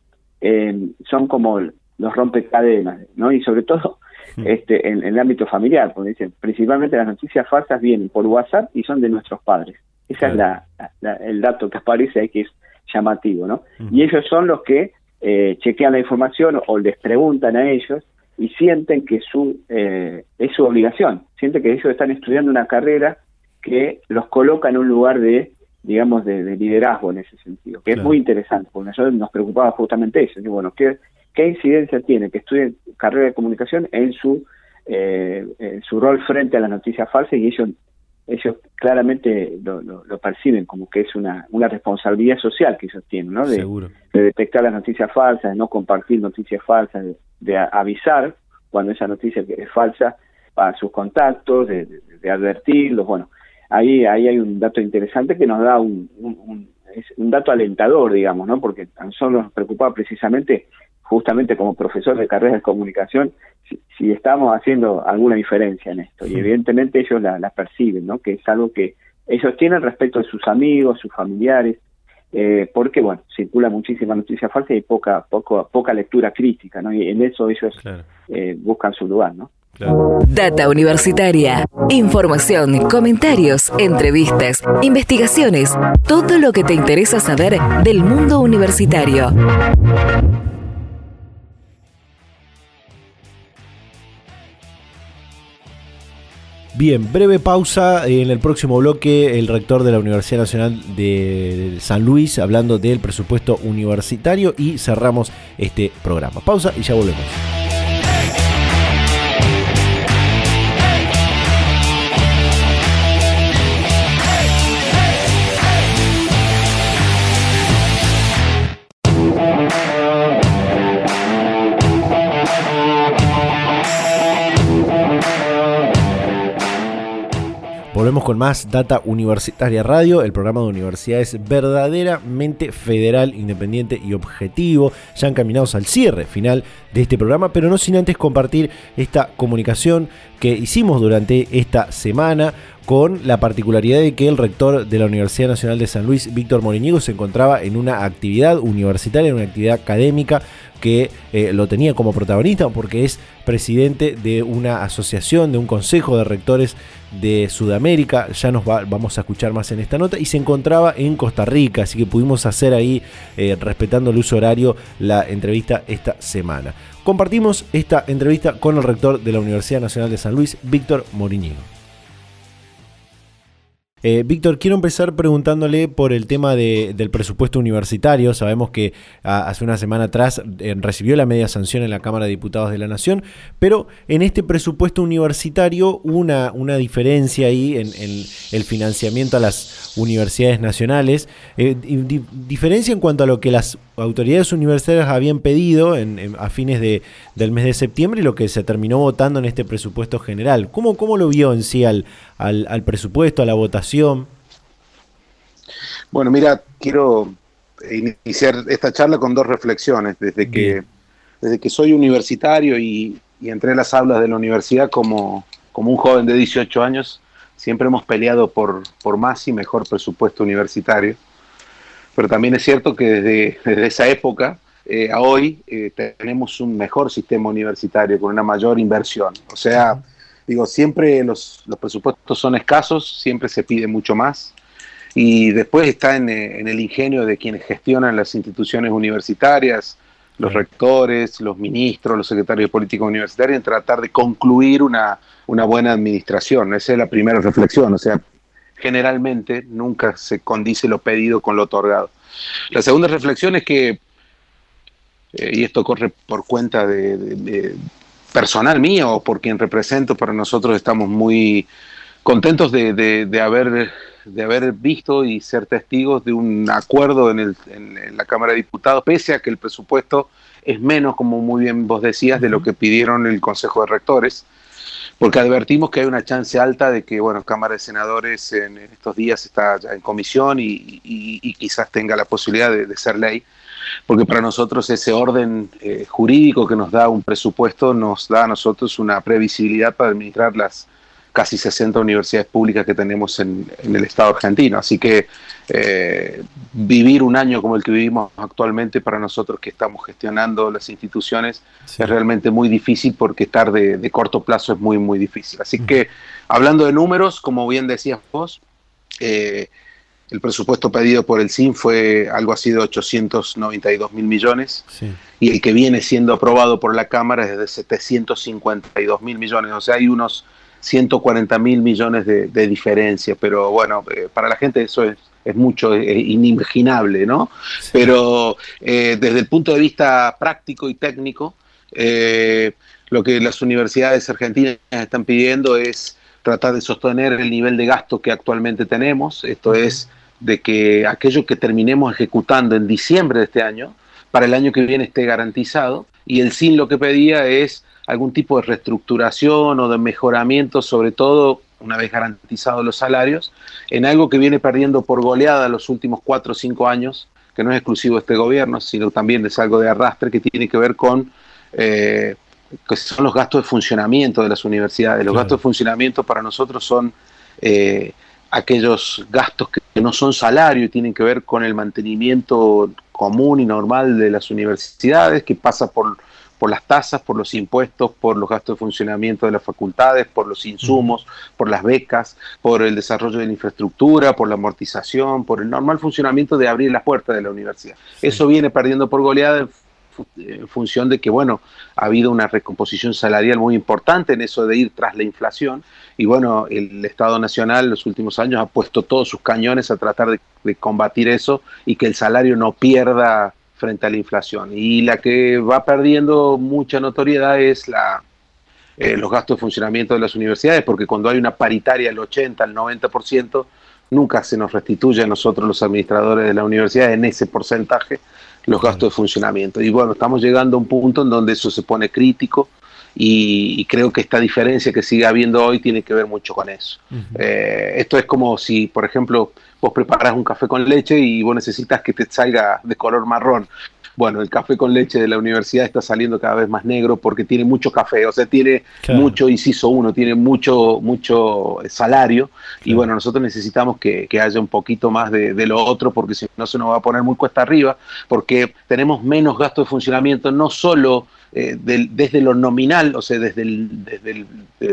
eh, son como los rompecadenas, ¿no? Y sobre todo este, en, el ámbito familiar, porque dicen, principalmente las noticias falsas vienen por WhatsApp y son de nuestros padres. Ese es la, el dato que aparece ahí que es llamativo, ¿no? Y ellos son los que eh, chequean la información o les preguntan a ellos y sienten que su, eh, es su obligación, sienten que ellos están estudiando una carrera que los coloca en un lugar de, digamos, de, liderazgo en ese sentido, que es muy interesante, porque nosotros nos preocupaba justamente eso, y bueno, ¿qué, ¿qué incidencia tiene que estudien carrera de comunicación en su, eh, en su rol frente a las noticias falsas y ellos ellos claramente lo, lo, perciben como que es una, una responsabilidad social que ellos tienen, ¿no? De, de detectar las noticias falsas, de no compartir noticias falsas, de, avisar cuando esa noticia es falsa a sus contactos, de, advertirlos, bueno, ahí, ahí hay un dato interesante que nos da un, un, un dato alentador, digamos, ¿no? Porque tan solo nos preocupaba precisamente justamente como profesor de carrera de comunicación, si, estamos haciendo alguna diferencia en esto. Y evidentemente ellos la, perciben, ¿no? Que es algo que ellos tienen respecto de sus amigos, sus familiares, eh, porque, bueno, circula muchísima noticia falsa y poca, poco, poca lectura crítica, ¿no? Y en eso ellos eh, buscan su lugar, ¿no?
Data Universitaria. Información, comentarios, entrevistas, investigaciones, todo lo que te interesa saber del mundo universitario.
Bien, breve pausa. En el próximo bloque, el rector de la Universidad Nacional de San Luis hablando del presupuesto universitario y cerramos este programa. Pausa y ya volvemos. Volvemos con más Data Universitaria Radio, el programa de universidades verdaderamente federal, independiente y objetivo. Ya encaminados al cierre final de este programa, pero no sin antes compartir esta comunicación que hicimos durante esta semana con la particularidad de que el rector de la Universidad Nacional de San Luis, Víctor Morinigo, se encontraba en una actividad universitaria, en una actividad académica que eh, lo tenía como protagonista porque es presidente de una asociación, de un consejo de rectores de Sudamérica, ya nos vamos a escuchar más en esta nota, y se encontraba en Costa Rica, así que pudimos hacer ahí, eh, respetando el uso horario, la entrevista esta semana. Compartimos esta entrevista con el rector de la Universidad Nacional de San Luis, Víctor Moriñino. Eh, Víctor, quiero empezar preguntándole por el tema del presupuesto universitario. Sabemos que hace una semana atrás eh, recibió la media sanción en la Cámara de Diputados de la Nación, pero en este presupuesto universitario hubo una, una diferencia ahí en, el financiamiento a las universidades nacionales. Eh, diferencia en cuanto a lo que las autoridades universitarias habían pedido a fines de, del mes de septiembre y lo que se terminó votando en este presupuesto general. ¿Cómo, cómo lo vio en sí al, al, presupuesto, a la votación?
Bueno, mira, quiero iniciar esta charla con dos reflexiones. Desde que, desde que soy universitario y, entré a las aulas de la universidad como, como un joven de 18 años, siempre hemos peleado por, por más y mejor presupuesto universitario pero también es cierto que desde, esa época eh, a hoy eh, tenemos un mejor sistema universitario con una mayor inversión. O sea, digo, siempre los, presupuestos son escasos, siempre se pide mucho más. Y después está en, eh, el ingenio de quienes gestionan las instituciones universitarias, los rectores, los ministros, los secretarios de política universitaria, en tratar de concluir una, una buena administración. Esa es la primera reflexión. O sea, generalmente nunca se condice lo pedido con lo otorgado. La segunda reflexión es que, eh, y esto corre por cuenta de, personal mío o por quien represento, para nosotros estamos muy contentos de, haber de haber visto y ser testigos de un acuerdo en, el, en, la Cámara de Diputados, pese a que el presupuesto es menos, como muy bien vos decías, de lo que pidieron el Consejo de Rectores, porque advertimos que hay una chance alta de que, bueno, Cámara de Senadores en, estos días está ya en comisión y, quizás tenga la posibilidad de, ser ley, porque para nosotros ese orden eh, jurídico que nos da un presupuesto nos da a nosotros una previsibilidad para administrar las casi 60 universidades públicas que tenemos en, el Estado argentino. Así que eh, vivir un año como el que vivimos actualmente para nosotros que estamos gestionando las instituciones es realmente muy difícil porque estar de, corto plazo es muy, muy difícil. Así que hablando de números, como bien decías vos, eh, el presupuesto pedido por el CIN fue algo así de 892 mil millones. Y el que viene siendo aprobado por la Cámara es de 752 mil millones. O sea, hay unos 140 mil millones de, diferencia, pero bueno, eh, para la gente eso es, es mucho, es inimaginable, ¿no? Pero eh, desde el punto de vista práctico y técnico, eh, lo que las universidades argentinas están pidiendo es tratar de sostener el nivel de gasto que actualmente tenemos, esto es de que aquello que terminemos ejecutando en diciembre de este año, para el año que viene esté garantizado, y el SIN lo que pedía es algún tipo de reestructuración o de mejoramiento, sobre todo una vez garantizados los salarios, en algo que viene perdiendo por goleada los últimos cuatro o cinco años, que no es exclusivo de este gobierno, sino también es algo de arrastre que tiene que ver con eh, que son los gastos de funcionamiento de las universidades. Los gastos de funcionamiento para nosotros son eh, aquellos gastos que no son salario y tienen que ver con el mantenimiento común y normal de las universidades, que pasa por por las tasas, por los impuestos, por los gastos de funcionamiento de las facultades, por los insumos, por las becas, por el desarrollo de la infraestructura, por la amortización, por el normal funcionamiento de abrir las puertas de la universidad. Eso viene perdiendo por goleada en función de que, bueno, ha habido una recomposición salarial muy importante en eso de ir tras la inflación y, bueno, el Estado Nacional en los últimos años ha puesto todos sus cañones a tratar de, de combatir eso y que el salario no pierda frente a la inflación. Y la que va perdiendo mucha notoriedad es la, eh, los gastos de funcionamiento de las universidades, porque cuando hay una paritaria del 80 al 90%, nunca se nos restituye a nosotros los administradores de la universidad en ese porcentaje los gastos de funcionamiento. Y bueno, estamos llegando a un punto en donde eso se pone crítico y, creo que esta diferencia que sigue habiendo hoy tiene que ver mucho con eso. Eh, esto es como si, por ejemplo, vos preparas un café con leche y vos necesitas que te salga de color marrón. Bueno, el café con leche de la universidad está saliendo cada vez más negro porque tiene mucho café, o sea, tiene mucho inciso uno, tiene mucho, mucho salario. Y bueno, nosotros necesitamos que, haya un poquito más de, de, lo otro porque si no se nos va a poner muy cuesta arriba, porque tenemos menos gasto de funcionamiento, no solo eh, desde lo nominal, o sea, desde, desde,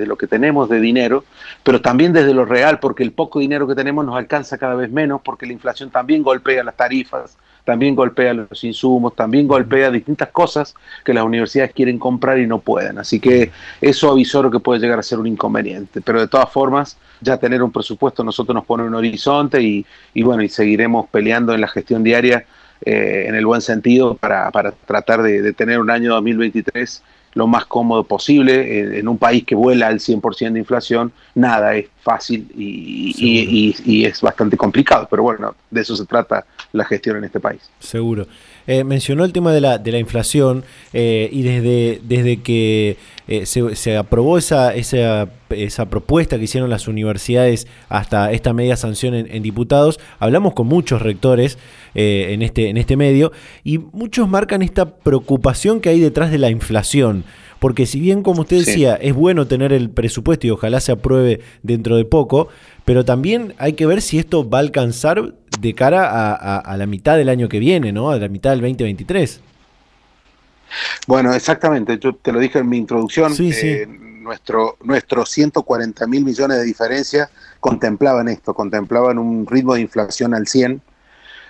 lo que tenemos de dinero, pero también desde lo real, porque el poco dinero que tenemos nos alcanza cada vez menos, porque la inflación también golpea las tarifas, también golpea los insumos, también golpea distintas cosas que las universidades quieren comprar y no pueden. Así que eso avisoro que puede llegar a ser un inconveniente. Pero de todas formas, ya tener un presupuesto nosotros nos pone un horizonte y, y bueno, y seguiremos peleando en la gestión diaria eh, en el buen sentido para, para tratar de, tener un año 2023 lo más cómodo posible. En, un país que vuela al 100% de inflación, nada es fácil y, y, es bastante complicado, pero bueno, de eso se trata la gestión en este país.
Seguro. Eh, mencionó el tema de la, de la inflación eh, y desde, desde que eh, se, aprobó esa, esa, esa, propuesta que hicieron las universidades hasta esta media sanción en, diputados, hablamos con muchos rectores en, este, en este medio y muchos marcan esta preocupación que hay detrás de la inflación. Porque si bien, como usted decía, es bueno tener el presupuesto y ojalá se apruebe dentro de poco, pero también hay que ver si esto va a alcanzar de cara a, la mitad del año que viene, ¿no? A la mitad del 2023.
Bueno, exactamente. Yo te lo dije en mi introducción. Sí, eh, nuestro, nuestros 140 mil millones de diferencia contemplaban esto, contemplaban un ritmo de inflación al 100.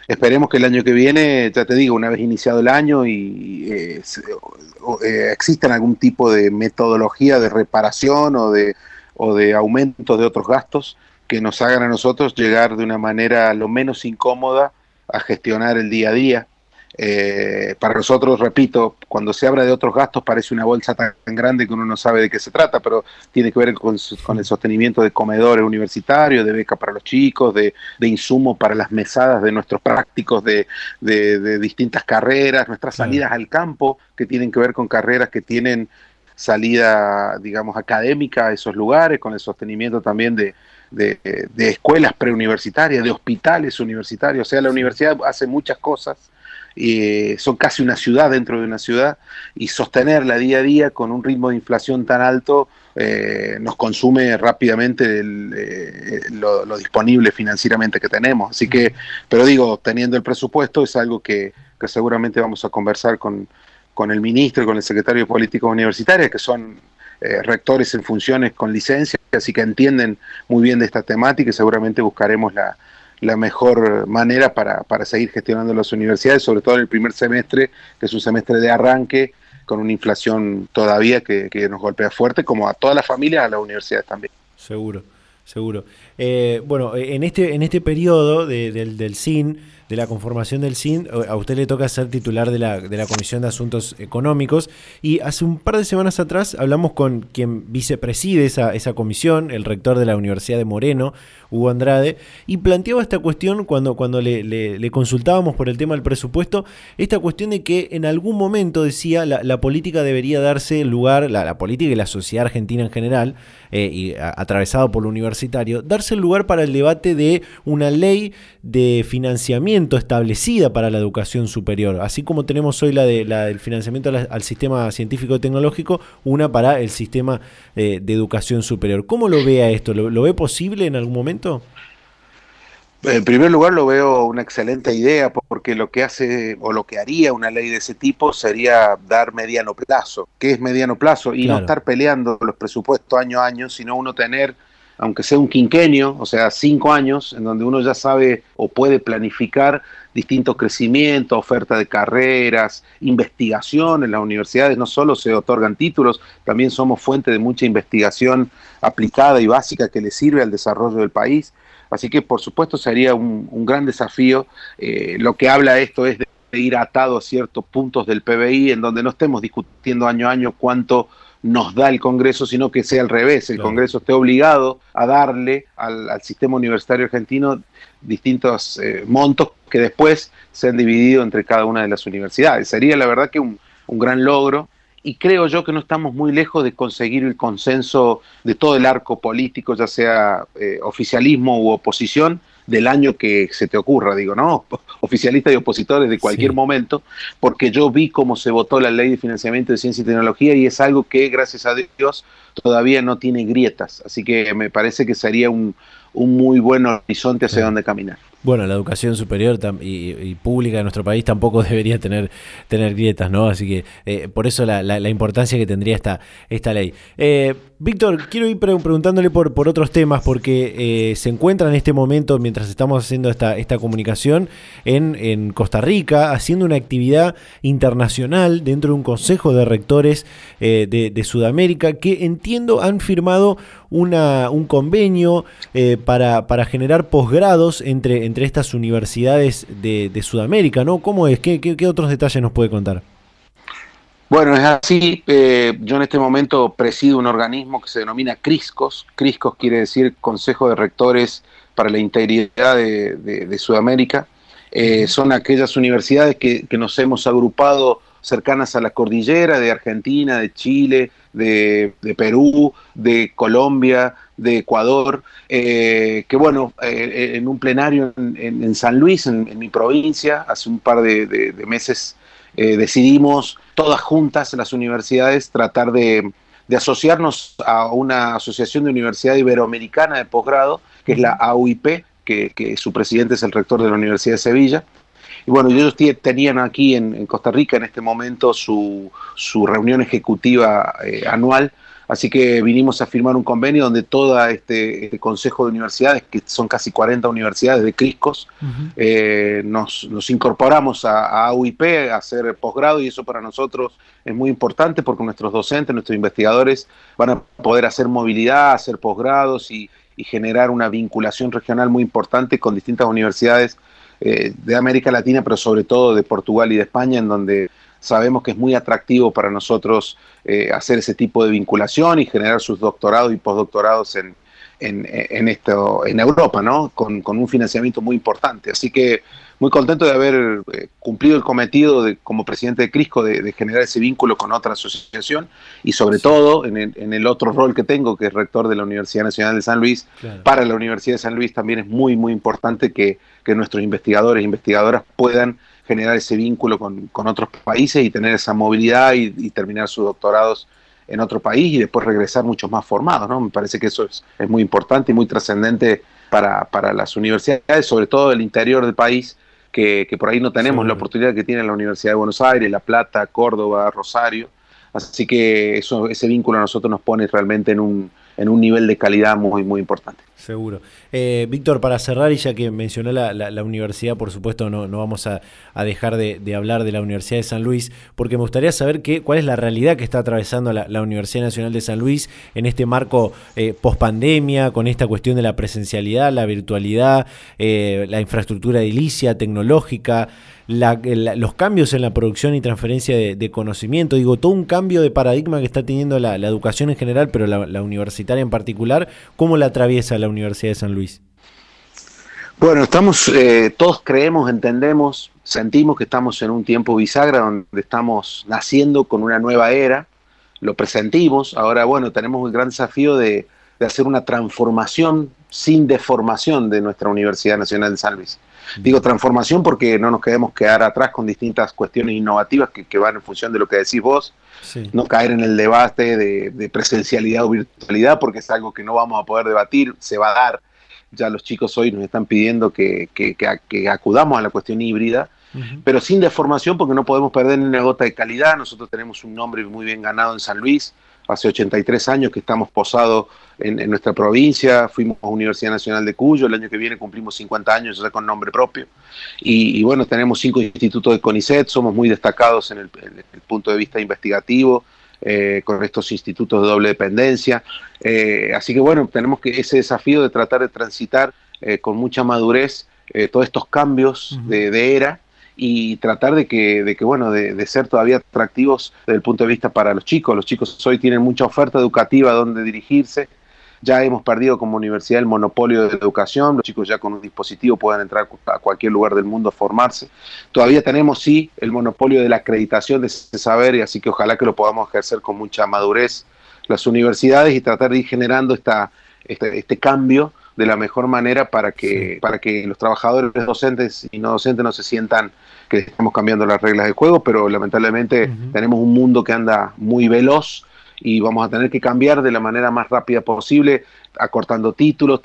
Esperemos que el año que viene, ya te digo, una vez iniciado el año y eh, eh, exista algún tipo de metodología de reparación o de, o de aumento de otros gastos, que nos hagan a nosotros llegar de una manera lo menos incómoda a gestionar el día a día. Eh, para nosotros, repito, cuando se habla de otros gastos parece una bolsa tan grande que uno no sabe de qué se trata, pero tiene que ver con, el sostenimiento de comedores universitarios, de beca para los chicos, de, de insumo para las mesadas de nuestros prácticos de, distintas carreras, nuestras salidas al campo, que tienen que ver con carreras que tienen salida, digamos, académica a esos lugares, con el sostenimiento también de, de, escuelas preuniversitarias, de hospitales universitarios. O sea, la universidad hace muchas cosas y son casi una ciudad dentro de una ciudad y sostenerla día a día con un ritmo de inflación tan alto eh, nos consume rápidamente eh, lo, disponible financieramente que tenemos. Así que, pero digo, teniendo el presupuesto es algo que, seguramente vamos a conversar con, con el ministro y con el secretario de Políticas Universitarias, que son eh, rectores en funciones con licencia, así que entienden muy bien de esta temática y seguramente buscaremos la, la mejor manera para, seguir gestionando las universidades, sobre todo en el primer semestre, que es un semestre de arranque, con una inflación todavía que, nos golpea fuerte, como a todas las familias, a las universidades también.
Seguro, seguro. Eh, bueno, en este, en este periodo del, del CIN, de la conformación del CIN, a usted le toca ser titular de la, de la Comisión de Asuntos Económicos y hace un par de semanas atrás hablamos con quien vicepreside esa, esa comisión, el rector de la Universidad de Moreno, Hugo Andrade, y planteaba esta cuestión cuando, cuando le, consultábamos por el tema del presupuesto, esta cuestión de que en algún momento, decía, la, política debería darse lugar, la, política y la sociedad argentina en general, eh, y atravesado por lo universitario, darse lugar para el debate de una ley de financiamiento establecida para la educación superior, así como tenemos hoy la, de, la del financiamiento al, sistema científico y tecnológico, una para el sistema eh, de educación superior. ¿Cómo lo ve a esto? ¿Lo, ve posible en algún momento?
En primer lugar lo veo una excelente idea porque lo que hace o lo que haría una ley de ese tipo sería dar mediano plazo. ¿Qué es mediano plazo? Y no estar peleando los presupuestos año a año, sino uno tener aunque sea un quinquenio, o sea, cinco años, en donde uno ya sabe o puede planificar distintos crecimientos, oferta de carreras, investigación en las universidades, no solo se otorgan títulos, también somos fuente de mucha investigación aplicada y básica que le sirve al desarrollo del país. Así que, por supuesto, sería un, gran desafío. Eh, lo que habla esto es de ir atado a ciertos puntos del PBI en donde no estemos discutiendo año a año cuánto nos da el Congreso, sino que sea al revés, el Congreso esté obligado a darle al, sistema universitario argentino distintos eh, montos que después se han dividido entre cada una de las universidades. Sería la verdad que un, gran logro y creo yo que no estamos muy lejos de conseguir el consenso de todo el arco político, ya sea eh, oficialismo u oposición, del año que se te ocurra, digo, ¿no? Oficialistas y opositores de cualquier momento, porque yo vi cómo se votó la ley de financiamiento de ciencia y tecnología y es algo que, gracias a Dios, todavía no tiene grietas. Así que me parece que sería un, un muy buen horizonte hacia donde caminar.
Bueno, la educación superior y, pública de nuestro país tampoco debería tener, tener grietas, ¿no? Así que eh, por eso la, la, importancia que tendría esta, esta ley. Eh, Víctor, quiero ir preguntándole por, por otros temas, porque eh, se encuentra en este momento, mientras estamos haciendo esta, esta comunicación, en, en Costa Rica, haciendo una actividad internacional dentro de un consejo de rectores de, de Sudamérica, que entiendo han firmado una, un convenio para, para generar posgrados entre entre estas universidades de, Sudamérica, ¿no? ¿Cómo es? ¿Qué, otros detalles nos puede contar?
Bueno, es así. Eh, yo en este momento presido un organismo que se denomina CRISCOS. CRISCOS quiere decir Consejo de Rectores para la Integridad de, Sudamérica. Eh, son aquellas universidades que, nos hemos agrupado cercanas a la cordillera de Argentina, de Chile, de, Perú, de Colombia, de Ecuador, eh, que bueno, eh, en un plenario en, San Luis, en, mi provincia, hace un par de, meses eh, decidimos todas juntas, las universidades, tratar de, asociarnos a una asociación de universidad iberoamericana de posgrado, que es la AUIP, que, su presidente es el rector de la Universidad de Sevilla. Y bueno, ellos tenían aquí en, Costa Rica en este momento su, su reunión ejecutiva anual. Así que vinimos a firmar un convenio donde todo este, este, consejo de universidades, que son casi 40 universidades de Criscos, eh, nos, incorporamos a, UIP a hacer posgrado y eso para nosotros es muy importante porque nuestros docentes, nuestros investigadores van a poder hacer movilidad, hacer posgrados y, generar una vinculación regional muy importante con distintas universidades eh, de América Latina, pero sobre todo de Portugal y de España, en donde sabemos que es muy atractivo para nosotros eh, hacer ese tipo de vinculación y generar sus doctorados y postdoctorados en, en, esto, en Europa, ¿no? Con, un financiamiento muy importante. Así que muy contento de haber eh, cumplido el cometido de, como presidente de Crisco de, generar ese vínculo con otra asociación y sobre todo en el, otro rol que tengo, que es rector de la Universidad Nacional de San Luis. Para la Universidad de San Luis también es muy, muy importante que, nuestros investigadores e investigadoras puedan generar ese vínculo con, otros países y tener esa movilidad y terminar sus doctorados en otro país y después regresar muchos más formados, ¿no? Me parece que eso es, muy importante y muy trascendente para, para, las universidades, sobre todo el interior del país, que, por ahí no tenemos la oportunidad que tiene la Universidad de Buenos Aires, La Plata, Córdoba, Rosario. Así que eso, ese vínculo a nosotros nos pone realmente en un, en un nivel de calidad muy, muy importante.
Seguro. Eh, Víctor, para cerrar, y ya que mencionó la, universidad, por supuesto no, no vamos a, dejar de, hablar de la Universidad de San Luis, porque me gustaría saber qué, cuál es la realidad que está atravesando la, Universidad Nacional de San Luis en este marco eh, post-pandemia, con esta cuestión de la presencialidad, la virtualidad, eh, la infraestructura edilicia, tecnológica los cambios en la producción y transferencia de, conocimiento, digo, todo un cambio de paradigma que está teniendo la, educación en general, pero la, universitaria en particular, ¿cómo la atraviesa la Universidad de San Luis?
Bueno, estamos, eh, todos creemos, entendemos, sentimos que estamos en un tiempo bisagra donde estamos naciendo con una nueva era, lo presentimos, ahora bueno, tenemos el gran desafío de, de hacer una transformación sin deformación de nuestra Universidad Nacional de San Luis. Digo transformación porque no nos queremos quedar atrás con distintas cuestiones innovativas que, van en función de lo que decís vos, no caer en el debate de, presencialidad o virtualidad porque es algo que no vamos a poder debatir, se va a dar. Ya los chicos hoy nos están pidiendo que, que, acudamos a la cuestión híbrida, pero sin deformación porque no podemos perder ni una gota de calidad. Nosotros tenemos un nombre muy bien ganado en San Luis, hace 83 años que estamos posados en, nuestra provincia, fuimos a Universidad Nacional de Cuyo, el año que viene cumplimos 50 años ya con nombre propio, y, bueno, tenemos cinco institutos de CONICET, somos muy destacados en el, punto de vista investigativo, eh, con estos institutos de doble dependencia, eh, así que bueno, tenemos que ese desafío de tratar de transitar eh, con mucha madurez todos estos cambios de era, y tratar de que, de que bueno, de, ser todavía atractivos desde el punto de vista para los chicos. Los chicos hoy tienen mucha oferta educativa donde dirigirse. Ya hemos perdido como universidad el monopolio de la educación. Los chicos ya con un dispositivo pueden entrar a cualquier lugar del mundo a formarse. Todavía tenemos, sí, el monopolio de la acreditación de ese saber y así que ojalá que lo podamos ejercer con mucha madurez las universidades y tratar de ir generando esta, este, este cambio de la mejor manera para que, para que los trabajadores docentes y no docentes no se sientan que estamos cambiando las reglas del juego, pero lamentablemente tenemos un mundo que anda muy veloz y vamos a tener que cambiar de la manera más rápida posible, acortando títulos,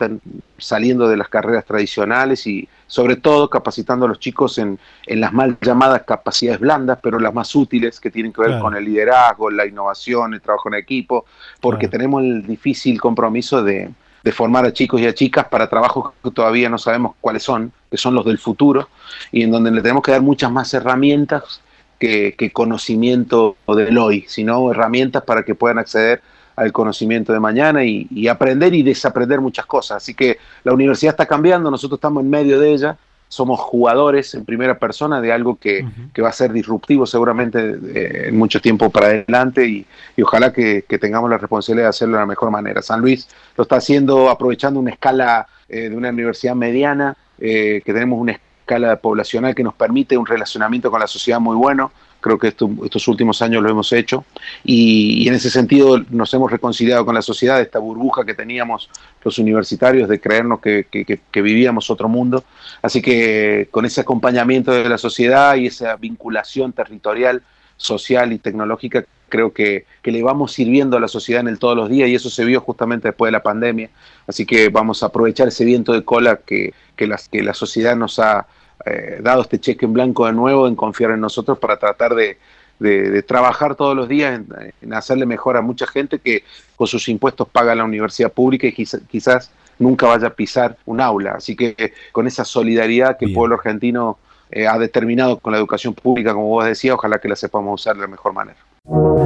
saliendo de las carreras tradicionales y sobre todo capacitando a los chicos en, en las mal llamadas capacidades blandas, pero las más útiles que tienen que ver con el liderazgo, la innovación, el trabajo en equipo, porque tenemos el difícil compromiso de, de formar a chicos y a chicas para trabajos que todavía no sabemos cuáles son, que son los del futuro, y en donde le tenemos que dar muchas más herramientas que, conocimiento del hoy, sino herramientas para que puedan acceder al conocimiento de mañana y, aprender y desaprender muchas cosas. Así que la universidad está cambiando, nosotros estamos en medio de ella, somos jugadores en primera persona de algo que, va a ser disruptivo seguramente eh, en mucho tiempo para adelante y, ojalá que, tengamos la responsabilidad de hacerlo de la mejor manera. San Luis lo está haciendo aprovechando una escala eh, de una universidad mediana, eh, que tenemos una escala poblacional que nos permite un relacionamiento con la sociedad muy bueno. Creo que estos últimos años lo hemos hecho y, en ese sentido nos hemos reconciliado con la sociedad, esta burbuja que teníamos los universitarios de creernos que, vivíamos otro mundo. Así que con ese acompañamiento de la sociedad y esa vinculación territorial, social y tecnológica, creo que, le vamos sirviendo a la sociedad en el todos los días y eso se vio justamente después de la pandemia. Así que vamos a aprovechar ese viento de cola que, que, que la sociedad nos ha eh, dado este cheque en blanco de nuevo en confiar en nosotros para tratar de, trabajar todos los días en, hacerle mejor a mucha gente que con sus impuestos paga la universidad pública y quizás nunca vaya a pisar un aula. Así que eh, con esa solidaridad que el pueblo argentino eh, ha determinado con la educación pública, como vos decías, ojalá que la sepamos usar de la mejor manera.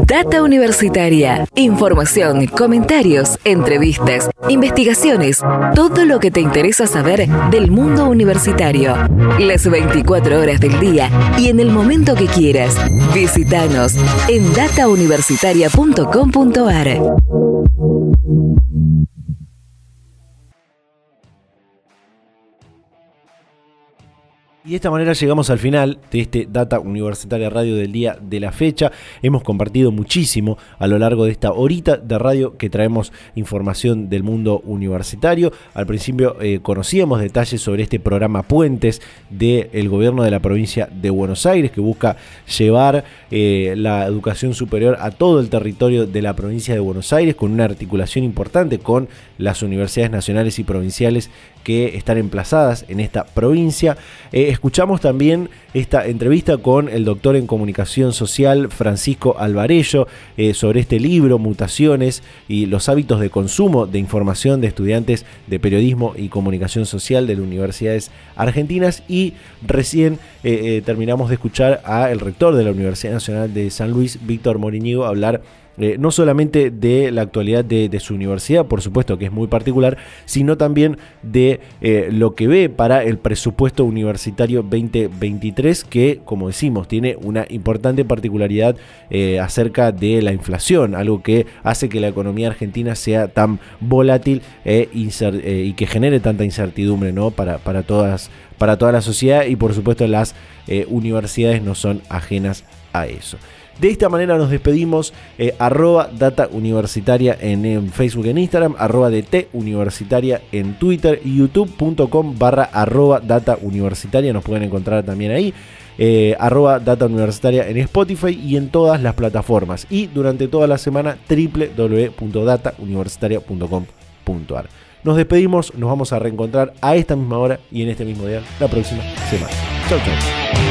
Data Universitaria. Información, comentarios, entrevistas, investigaciones, todo lo que te interesa saber del mundo universitario. Las 24 horas del día y en el momento que quieras. Visítanos en datauniversitaria.com.ar.
Y de esta manera llegamos al final de este Data Universitaria Radio del día de la fecha. Hemos compartido muchísimo a lo largo de esta horita de radio que traemos información del mundo universitario. Al principio eh, conocíamos detalles sobre este programa Puentes del gobierno de la provincia de Buenos Aires que busca llevar eh, la educación superior a todo el territorio de la provincia de Buenos Aires con una articulación importante con las universidades nacionales y provinciales que están emplazadas en esta provincia. Eh, escuchamos también esta entrevista con el doctor en comunicación social Francisco Alvarello eh, sobre este libro, Mutaciones y los hábitos de consumo de información de estudiantes de periodismo y comunicación social de las universidades argentinas. Y recién eh, terminamos de escuchar al rector de la Universidad Nacional de San Luis, Víctor Moriñigo, hablar eh, no solamente de la actualidad de, su universidad, por supuesto que es muy particular, sino también de eh, lo que ve para el presupuesto universitario 2023, que, como decimos, tiene una importante particularidad eh, acerca de la inflación, algo que hace que la economía argentina sea tan volátil y que genere tanta incertidumbre ¿no? para, para, todas, para toda la sociedad y, por supuesto, las universidades no son ajenas a eso. De esta manera nos despedimos. Eh, arroba data universitaria en, Facebook, en Instagram, arroba DT universitaria en Twitter youtube.com barra arroba data universitaria. Nos pueden encontrar también ahí. Eh, arroba data universitaria en Spotify y en todas las plataformas. Y durante toda la semana www.datauniversitaria.com.ar. Nos despedimos, nos vamos a reencontrar a esta misma hora y en este mismo día la próxima semana. Chau, chau.